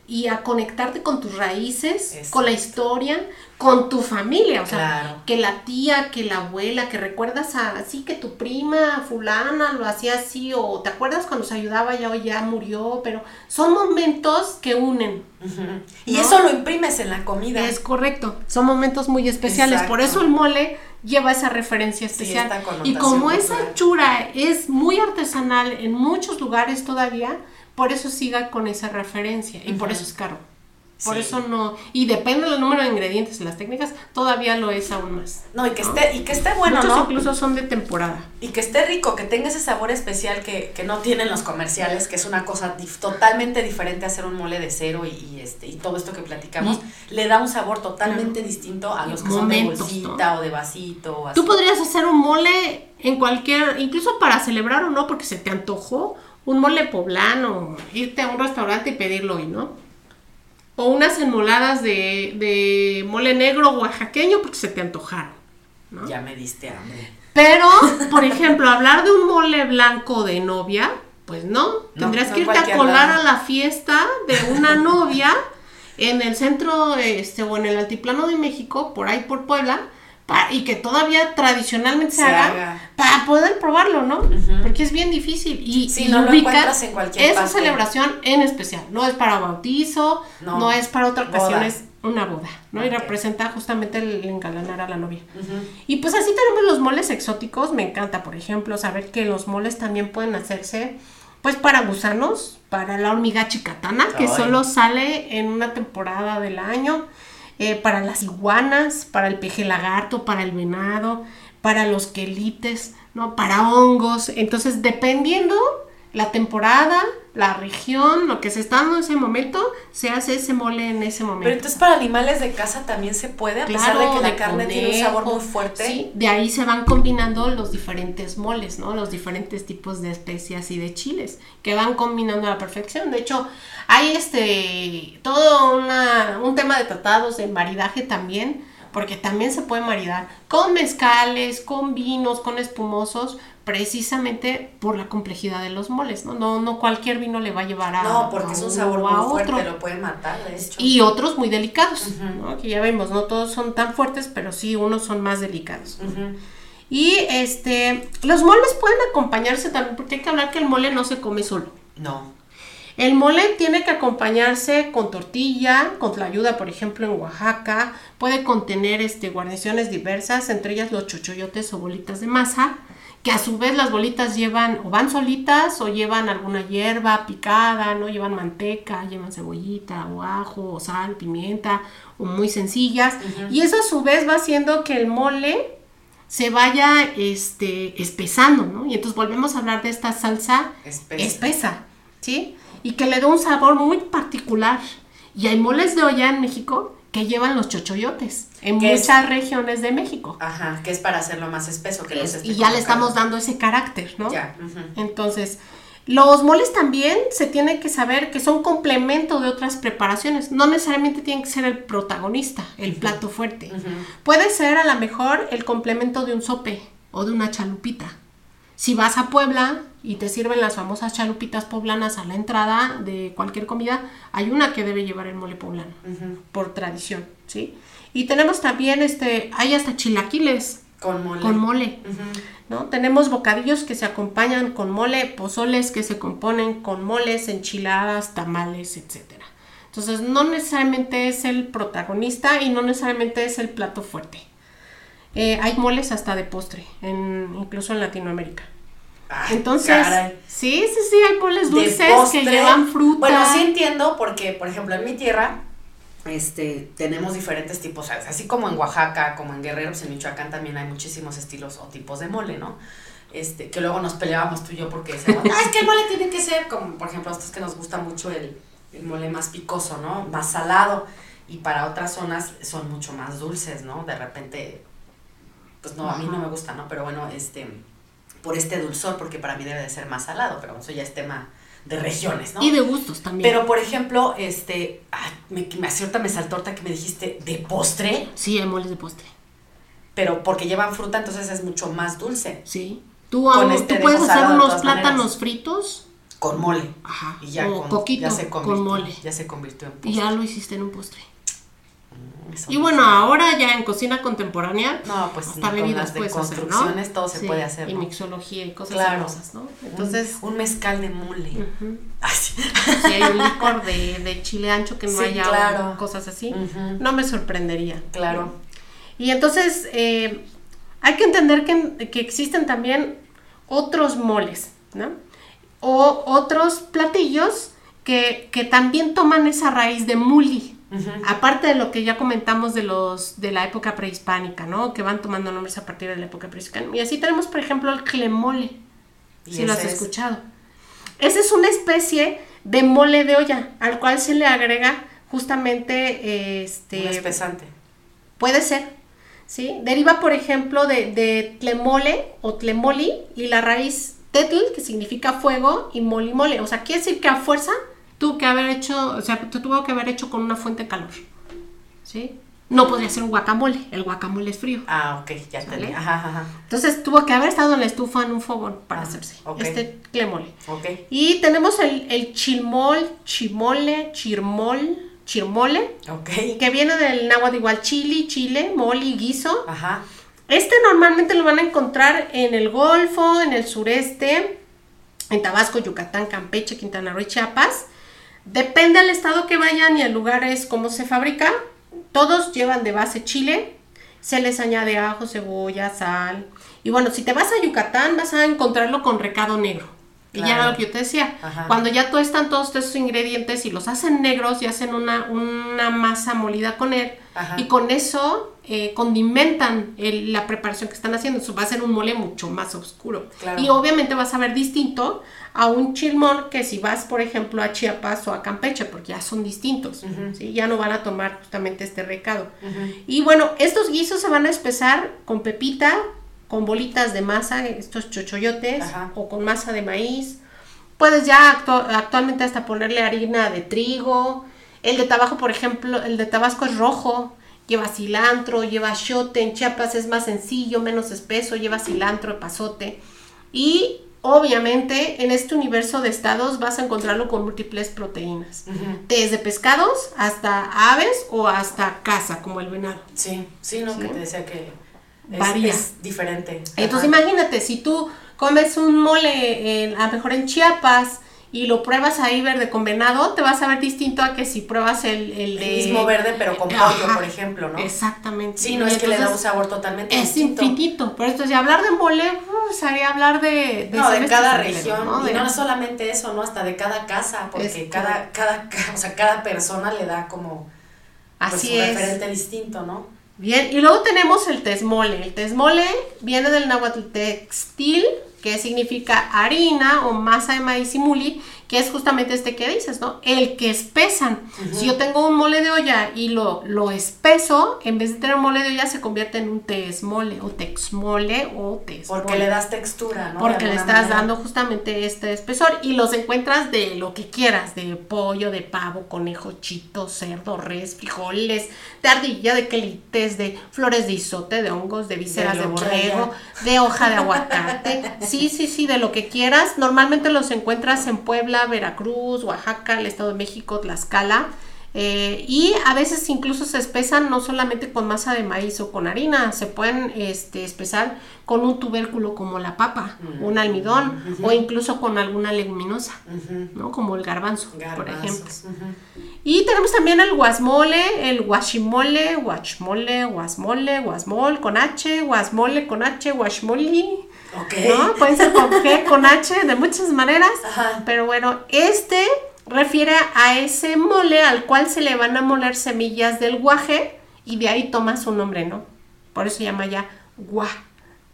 y a conectarte con tus raíces, Exacto. con la historia, con tu familia, o sea, Claro. que la tía, que la abuela, que recuerdas a así que tu prima fulana lo hacía así o te acuerdas cuando se ayudaba ya o ya murió, pero son momentos que unen. Y ¿no? eso lo imprimes en la comida. Es correcto, son momentos muy especiales, por eso el mole lleva esa referencia especial. y como esa hechura es muy artesanal en muchos lugares todavía, por eso siga con esa referencia y por eso es caro. Por Sí. eso no, y depende del número de ingredientes y las técnicas, todavía lo es aún más. No, y que esté, y que esté bueno, Muchos ¿no? incluso son de temporada. Y que esté rico, que tenga ese sabor especial que, que no tienen los comerciales, que es una cosa dif- totalmente diferente a hacer un mole de cero y, y este y todo esto que platicamos, le da un sabor totalmente distinto a los que Momentos, son de bolsita o de vasito o así. Tú podrías hacer un mole en cualquier, incluso para celebrar o no, porque se te antojó un mole poblano, irte a un restaurante y pedirlo hoy, ¿no? O unas enmoladas de, de mole negro oaxaqueño porque se te antojaron, ¿no? Ya me diste hambre. Pero, por ejemplo, hablar de un mole blanco de novia, pues no. Tendrías no que en irte a colar lado. a la fiesta de una novia en el centro, este, o en el altiplano de México, por ahí por Puebla, pa- y que todavía tradicionalmente se, Se haga, haga. para poder probarlo, ¿no? Ujú. Porque es bien difícil. Y, y no lo encuentras en cualquier esa parte. celebración en especial. No es para bautizo, no, No. es para otra ocasión, Boda. es una boda, ¿no? Y representa justamente el engalanar a la novia. Ujú. Y pues así tenemos los moles exóticos. Me encanta, por ejemplo, saber que los moles también pueden hacerse, pues para gusanos, para la hormiga chicatana, que solo sale en una temporada del año, eh, para las iguanas, para el peje lagarto, para el venado, para los quelites, ¿no? Para hongos. Entonces, dependiendo la temporada, la región, lo que se está dando en ese momento, se hace ese mole en ese momento. Pero entonces para animales de casa también se puede, a pesar de que la de carne tiene un sabor muy fuerte. Sí, de ahí se van combinando los diferentes moles, ¿no? Los diferentes tipos de especias y de chiles que van combinando a la perfección. De hecho, hay este todo una, un tema de tratados de maridaje también, porque también se puede maridar con mezcales, con vinos, con espumosos, precisamente por la complejidad de los moles, ¿no? No, no cualquier vino le va a llevar a No, porque es un uno sabor a muy fuerte, otro lo puede matar, de hecho. y otros muy delicados. ¿no? que ya vemos, no todos son tan fuertes, pero sí unos son más delicados. Y este, los moles pueden acompañarse también, porque hay que hablar que el mole no se come solo. No. El mole tiene que acompañarse con tortilla, con tlayuda, por ejemplo, en Oaxaca. Puede contener este, guarniciones diversas, entre ellas los chochoyotes o bolitas de masa, que a su vez las bolitas llevan o van solitas o llevan alguna hierba picada, ¿no? Llevan manteca, llevan cebollita o ajo o sal, pimienta o muy sencillas. Y eso a su vez va haciendo que el mole se vaya este, espesando, ¿no? Y entonces volvemos a hablar de esta salsa Espesa. espesa, ¿sí? Y que le da un sabor muy particular. Y hay moles de olla en México que llevan los chochoyotes en es- muchas regiones de México. Ajá, que es para hacerlo más espeso. Que los esté y ya le estamos dando ese carácter, ¿no? Ya. Entonces, los moles también se tiene que saber que son complemento de otras preparaciones. No necesariamente tienen que ser el protagonista, el plato fuerte. Puede ser a lo mejor el complemento de un sope o de una chalupita. Si vas a Puebla y te sirven las famosas chalupitas poblanas a la entrada de cualquier comida, hay una que debe llevar el mole poblano, por tradición, ¿sí? Y tenemos también, este, hay hasta chilaquiles Con mole. con mole. ¿no? Tenemos bocadillos que se acompañan con mole, pozoles que se componen con moles, enchiladas, tamales, etcétera. Entonces, no necesariamente es el protagonista y no necesariamente es el plato fuerte. Eh, hay moles hasta de postre, en, incluso en Latinoamérica. Ay, Entonces, caray. sí, sí, sí, hay moles dulces que llevan fruta. Bueno, sí entiendo porque, por ejemplo, en mi tierra este, tenemos diferentes tipos, ¿sabes? así como en Oaxaca, como en Guerrero, pues en Michoacán también hay muchísimos estilos o tipos de mole, ¿no? Este, que luego nos peleábamos tú y yo porque decíamos, ah, es que el mole tiene que ser, como por ejemplo, a nosotros que nos gusta mucho el, el mole más picoso, ¿no? Más salado. Y para otras zonas son mucho más dulces, ¿no? De repente, pues no, a mí no me gusta, ¿no? Pero bueno, este, por este dulzor, porque para mí debe de ser más salado, pero eso ya es tema de regiones, ¿no? Y de gustos también. Pero por ejemplo, este, ay, me, me acierta, me saltó ahorita que me dijiste de postre, sí, hay moles de postre. pero porque llevan fruta, entonces es mucho más dulce. Sí. Tú, aún- este tú de puedes hacer unos plátanos maneras. fritos Con mole. Ajá. Y ya, o con, coquito ya se con convirtió, mole. Ya se convirtió en Y postre. ya lo hiciste en un postre. Eso Y no bueno, ahora ya en cocina contemporánea, No, pues hasta con bebidas las de puedes hacer, ¿no? construcciones todo se Sí, puede hacer, Y ¿no? mixología y cosas Claro. hermosas, ¿no? Entonces, un, mezcal de sí. si hay un licor de, de chile ancho que no Sí, haya claro. cosas así, no me sorprendería. Claro. Y entonces, eh, hay que entender que, que existen también otros moles, ¿no? O otros platillos que, que también toman esa raíz de muli. Aparte de lo que ya comentamos de los de la época prehispánica, ¿no? Que van tomando nombres a partir de la época prehispánica. Y así tenemos, por ejemplo, el clemole, si lo has es- escuchado. Esa es una especie de mole de olla, al cual se le agrega justamente Un este espesante. Puede ser, ¿sí? Deriva, por ejemplo, de, de tlemole o tlemoli y la raíz tetl, que significa fuego, y moli mole. O sea, quiere decir que a fuerza tuvo que haber hecho, o sea, te tuvo que haber hecho con una fuente de calor, ¿sí? No podría ser un guacamole, el guacamole es frío. Ah, ok, ya ¿Sale? entendí. Ajá, ajá. Entonces tuvo que haber estado en la estufa en un fogón para Ah, hacerse ok. este tlemole. Ok. Y tenemos el, el chilmol, chimole, chirmol, chirmole, Ok. que viene del náhuatl igual chili, chile, moli, guiso. Ajá. Este normalmente lo van a encontrar en el Golfo, en el sureste, en Tabasco, Yucatán, Campeche, Quintana Roo y Chiapas. Depende del estado que vayan y el lugar es cómo se fabrica. Todos llevan de base chile. Se les añade ajo, cebolla, sal. Y bueno, si te vas a Yucatán vas a encontrarlo con recado negro. Y ya era lo que yo te decía. Ajá. Cuando ya tú están todos esos ingredientes y los hacen negros y hacen una, una masa molida con él. Ajá. Y con eso eh, condimentan el- la preparación que están haciendo. Eso va a ser un mole mucho más oscuro. Claro. Y obviamente vas a ver distinto a un chilmón que si vas, por ejemplo, a Chiapas o a Campeche, porque ya son distintos. ¿sí? Ya no van a tomar justamente este recado. Y bueno, estos guisos se van a espesar con pepita, con bolitas de masa, estos chochoyotes, Ajá. o con masa de maíz. Puedes ya actu- actualmente hasta ponerle harina de trigo. El de Tabasco, por ejemplo, el de Tabasco es rojo. Lleva cilantro, lleva chote. En Chiapas es más sencillo, menos espeso. Lleva cilantro, pasote. Y obviamente en este universo de estados vas a encontrarlo con múltiples proteínas. Desde pescados hasta aves o hasta caza, como el venado. Sí, sí, no, que te decía que Varía. es diferente. Entonces Ajá. imagínate, si tú comes un mole, en- a lo mejor en Chiapas, y lo pruebas ahí verde con venado, te vas a ver distinto a que si pruebas el, el de... El mismo verde, pero con pollo, por ejemplo, ¿no? Exactamente. Sí, no es que le da un sabor totalmente Es infinito. Por eso, si hablar de mole, uh, sería hablar de... no, de cada región. ¿no? Y no solamente eso, ¿no? Hasta de cada casa, porque cada, cada, o sea, cada persona le da como... Pues, Así un es. referente distinto, ¿no? Bien, y luego tenemos el tesmole. El tesmole viene del náhuatl textil, que significa harina o masa de maíz y muli, que es justamente este que dices, ¿no? El que espesan. Si yo tengo un mole de olla y lo, lo espeso, en vez de tener mole de olla se convierte en un tesmole o texmole o tesmole. Porque le das textura, ¿no? Porque le estás dando justamente este espesor y los encuentras de lo que quieras, de pollo, de pavo, conejo, chito, cerdo, res, frijoles, de ardilla, de quelites, de flores de isote, de hongos, de vísceras de, de borrego, de hoja de aguacate. Sí, sí, sí, de lo que quieras. Normalmente los encuentras en Puebla, Veracruz, Oaxaca, el Estado de México, Tlaxcala. Eh, y a veces incluso se espesan no solamente con masa de maíz o con harina, se pueden este, espesar con un tubérculo como la papa, un almidón o incluso con alguna leguminosa, ¿no? Como el garbanzo, por ejemplo. Y tenemos también el guasmole, el guachimole, guachmole, guasmole, guasmol con H, guasmole con H, guachmoli. ¿No? Pueden ser con G, con H, de muchas maneras. Pero bueno, este refiere a ese mole al cual se le van a moler semillas del guaje y de ahí toma su nombre, ¿no? Por eso se llama ya gua,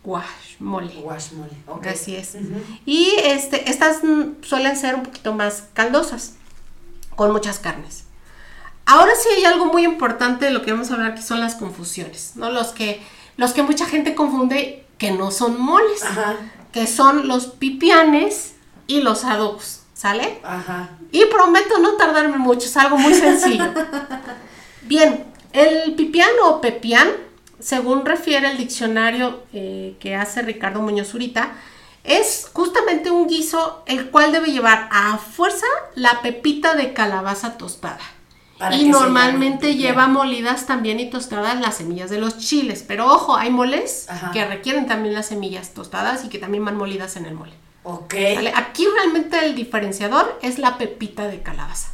guashmole. Guashmole, ok. Así es. Y este, estas suelen ser un poquito más caldosas, con muchas carnes. Ahora sí hay algo muy importante de lo que vamos a hablar que son las confusiones, ¿no? Los que, los que mucha gente confunde que no son moles, que son los pipianes y los adobos. ¿Sale? Ajá. Y prometo no tardarme mucho, es algo muy sencillo. Bien, el pipián o pepián, según refiere el diccionario eh, que hace Ricardo Muñoz Zurita, es justamente un guiso el cual debe llevar a fuerza la pepita de calabaza tostada. Y normalmente lleva molidas también y tostadas las semillas de los chiles. Pero ojo, hay moles que requieren también las semillas tostadas y que también van molidas en el mole. Ok. Aquí realmente el diferenciador es la pepita de calabaza.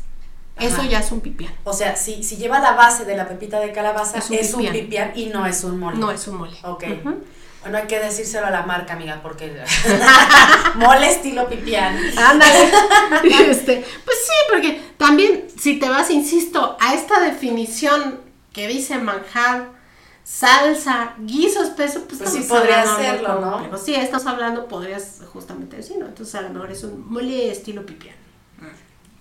Eso ya es un pipián. O sea, si, si lleva la base de la pepita de calabaza, es un, pipián. y no es un mole. No es un mole. Ok. Bueno, hay que decírselo a la marca, amiga, porque mole estilo pipián. Ándale. este, pues sí, porque también si te vas, insisto, a esta definición que dice manjar, salsa, guiso espeso, pues, pues sí podría hacerlo, ¿no? Pero sí, estás hablando, podrías justamente decir, ¿no? Entonces a lo mejor es un mole estilo pipián.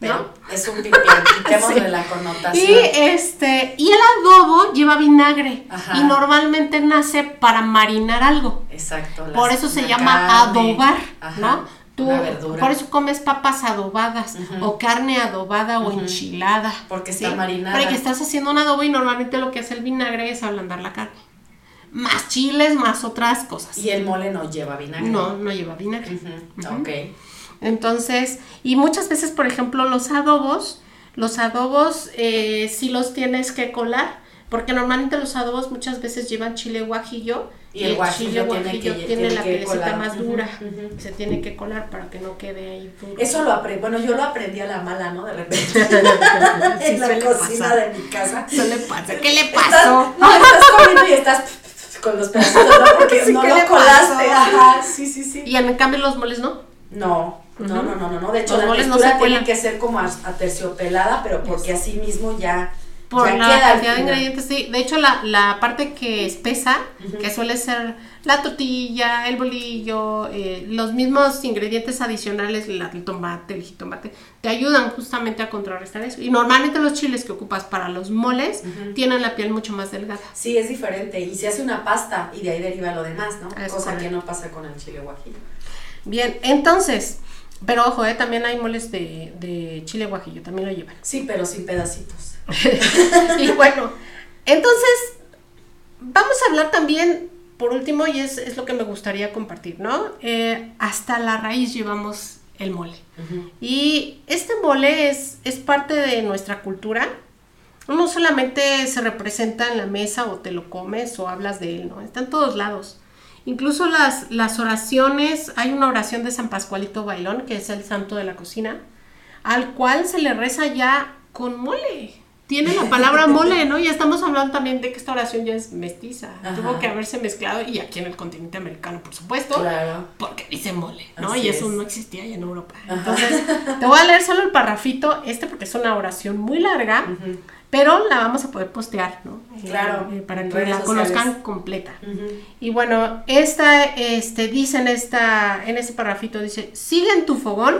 ¿No? es un pipián, quitémosle la connotación. Y este, y el adobo lleva vinagre y normalmente nace para marinar algo. Exacto. Por eso se llama adobar, ¿no? Tú, por eso comes papas adobadas o carne adobada o enchilada. Porque está marinada. Porque estás haciendo un adobo y normalmente lo que hace el vinagre es ablandar la carne. Más chiles, más otras cosas. Y el mole no lleva vinagre. No, no lleva vinagre. Ok. Entonces, y muchas veces, por ejemplo, los adobos, los adobos eh, sí los tienes que colar, porque normalmente los adobos muchas veces llevan chile guajillo y el, chile guajillo tiene, la pielecita más dura, se tiene que colar para que no quede ahí duro. Eso lo aprendí, bueno, yo lo aprendí a la mala, ¿no? De repente. en la cocina de mi casa. Eso le pasa. ¿Qué le pasó? no, estás comiendo y estás con los pedacitos, ¿no? Porque no lo colaste. Ajá, sí, sí, sí. Y en cambio los moles no. No, no, no, no, no, De hecho, la textura tiene que ser como aterciopelada, pero porque así mismo ya. Por la cantidad de ingredientes, sí. De hecho, la, la parte que espesa, que suele ser la tortilla, el bolillo, eh, los mismos ingredientes adicionales, el tomate, el jitomate, te ayudan justamente a contrarrestar eso. Y normalmente los chiles que ocupas para los moles tienen la piel mucho más delgada. Sí, es diferente. Y se hace una pasta y de ahí deriva lo demás, ¿no? Cosa que no pasa con el chile guajillo. Bien, entonces, pero ojo, ¿eh? también hay moles de, de chile guajillo, también lo llevan. Sí, pero sin pedacitos. y bueno, entonces, vamos a hablar también, por último, y es, es lo que me gustaría compartir, ¿no? Eh, hasta la raíz llevamos el mole. Y este mole es, es parte de nuestra cultura. No solamente se representa en la mesa o te lo comes o hablas de él, ¿no? Está en todos lados. Incluso las, las oraciones, hay una oración de San Pascualito Bailón, que es el santo de la cocina, al cual se le reza ya con mole. Tiene la palabra mole, ¿no? Ya estamos hablando también de que esta oración ya es mestiza. Tuvo que haberse mezclado y aquí en el continente americano, por supuesto, Claro. porque dice mole, ¿no? Así y eso es. no existía ya en Europa. Entonces, te voy a leer solo el parrafito este porque es una oración muy larga. Pero la vamos a poder postear, ¿no? Eh, Claro, eh, para que la sociales. conozcan completa. Y bueno, esta, este, dice en esta, en este parrafito, dice, sigue en tu fogón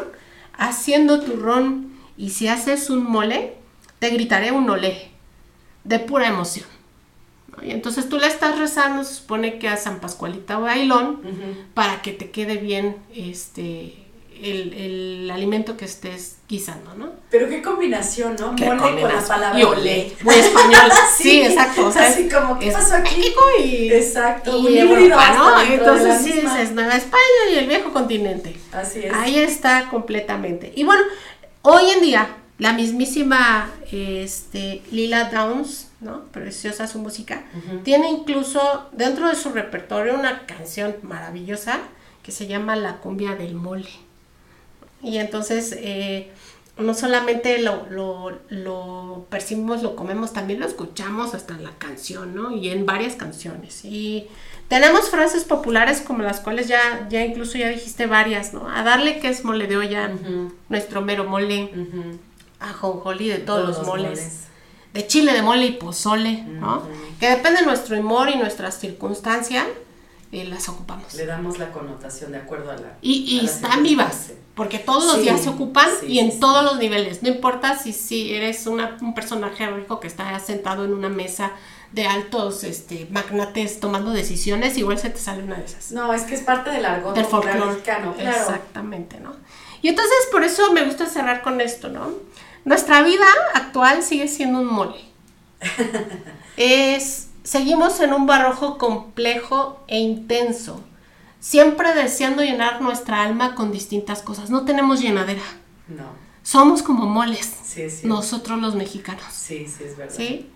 haciendo tu ron y si haces un mole, te gritaré un olé, de pura emoción. ¿No? Y entonces tú le estás rezando, se supone que a San Pascualita Bailón, Ujú. para que te quede bien este, el, el alimento que estés guisando, ¿no? Pero qué combinación, ¿no? Qué Mole con la palabra Y olé. Muy español. sí, exacto. o sea, así como, ¿qué es pasó aquí? México y, Exacto, y Europa, ¿no? Entonces sí misma. dices Nueva España y el viejo continente. Así es. Ahí está completamente. Y bueno, hoy en día, la mismísima este, Lila Downs, ¿no? Preciosa su música, tiene incluso dentro de su repertorio una canción maravillosa que se llama La cumbia del mole. Y entonces, eh, no solamente lo, lo, lo percibimos, lo comemos, también lo escuchamos hasta en la canción, ¿no? Y en varias canciones. Y tenemos frases populares como las cuales ya, ya incluso ya dijiste varias, ¿no? A darle que es mole de olla, nuestro mero mole, ajonjolí de todos, Todos los moles. moles. De chile de mole y pozole, ¿no? Que depende de nuestro humor y nuestra circunstancia, eh, las ocupamos. Le damos la connotación de acuerdo a la. Y, y a la están vivas, porque todos los días se ocupan sí, y en sí, todos los niveles. No importa si, si eres una- un personaje rico que está sentado en una mesa de altos este, magnates tomando decisiones, igual se te sale una de esas. No, es que es parte del argot Del folclore. mexicano, claro. Exactamente, ¿no? Y entonces por eso me gusta cerrar con esto, ¿no? Nuestra vida actual sigue siendo un mole. es, seguimos en un barrojo complejo e intenso, siempre deseando llenar nuestra alma con distintas cosas. No tenemos llenadera. No, Somos como moles, sí, cierto. nosotros los mexicanos. Sí, sí, es verdad. ¿Sí?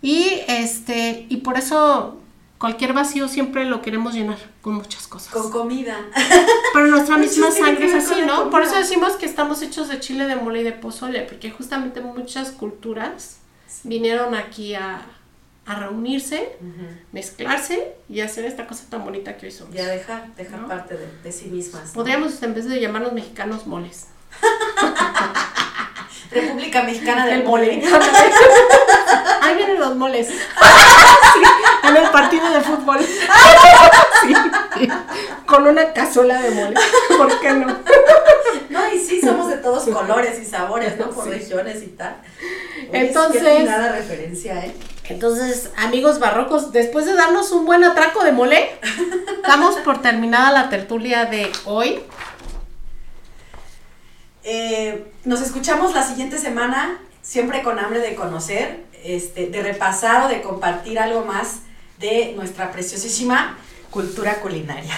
Y este, y por eso cualquier vacío siempre lo queremos llenar con muchas cosas. Con comida. Pero nuestra misma sangre es así, ¿no? Por eso decimos que estamos hechos de chile, de mole y de pozole, porque justamente muchas culturas vinieron aquí a, a reunirse, mezclarse y hacer esta cosa tan bonita que hoy somos. Y a dejar, dejar ¿No? parte de, de sí mismas. ¿no? Podríamos, en vez de llamarnos mexicanos, moles. República Mexicana del El Mole. Ahí vienen los moles. Sí, en el partido de fútbol. Sí. Con una cazuela de mole. ¿Por qué no? No, y sí, somos de todos colores y sabores, ¿no? Por Sí. regiones y tal. Entonces- Qué nada referencia, ¿eh? Entonces, amigos barrocos, después de darnos un buen atraco de mole, damos por terminada la tertulia de hoy. Eh, nos escuchamos la siguiente semana, siempre con hambre de conocer, este, de repasar o de compartir algo más de nuestra preciosísima cultura culinaria.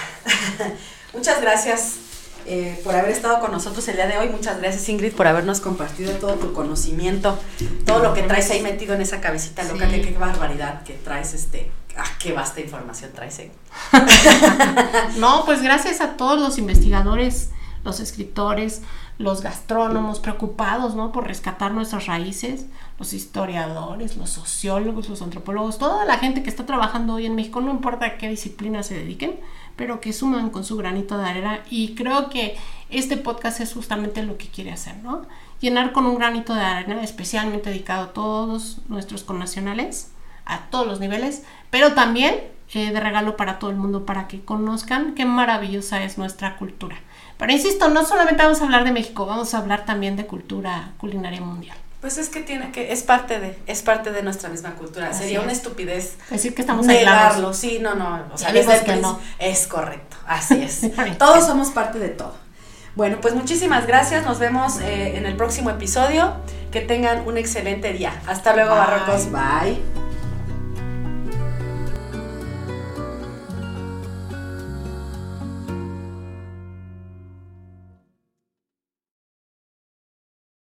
Muchas gracias eh, por haber estado con nosotros el día de hoy. Muchas gracias Ingrid por habernos compartido todo tu conocimiento, todo lo que traes ahí metido en esa cabecita loca. Sí. Qué, qué barbaridad que traes este. Ah, qué vasta información traes. eh. No, pues gracias a todos los investigadores, los escritores, los gastrónomos preocupados, ¿no? Por rescatar nuestras raíces, los historiadores, los sociólogos, los antropólogos, toda la gente que está trabajando hoy en México, no importa a qué disciplina se dediquen, pero que suman con su granito de arena y creo que este podcast es justamente lo que quiere hacer, ¿no? Llenar con un granito de arena especialmente dedicado a todos nuestros connacionales, a todos los niveles, pero también eh, de regalo para todo el mundo, para que conozcan qué maravillosa es nuestra cultura. Pero insisto, no solamente vamos a hablar de México, vamos a hablar también de cultura culinaria mundial. Pues es que tiene que, es parte de, es parte de nuestra misma cultura. Así Sería una es. estupidez Decir que estamos negarlo, sí, no, no, o sea, desde que no. Es correcto, así es. Todos somos parte de todo. Bueno, pues muchísimas gracias, nos vemos eh, en el próximo episodio. Que tengan un excelente día. Hasta luego, barrocos. Bye.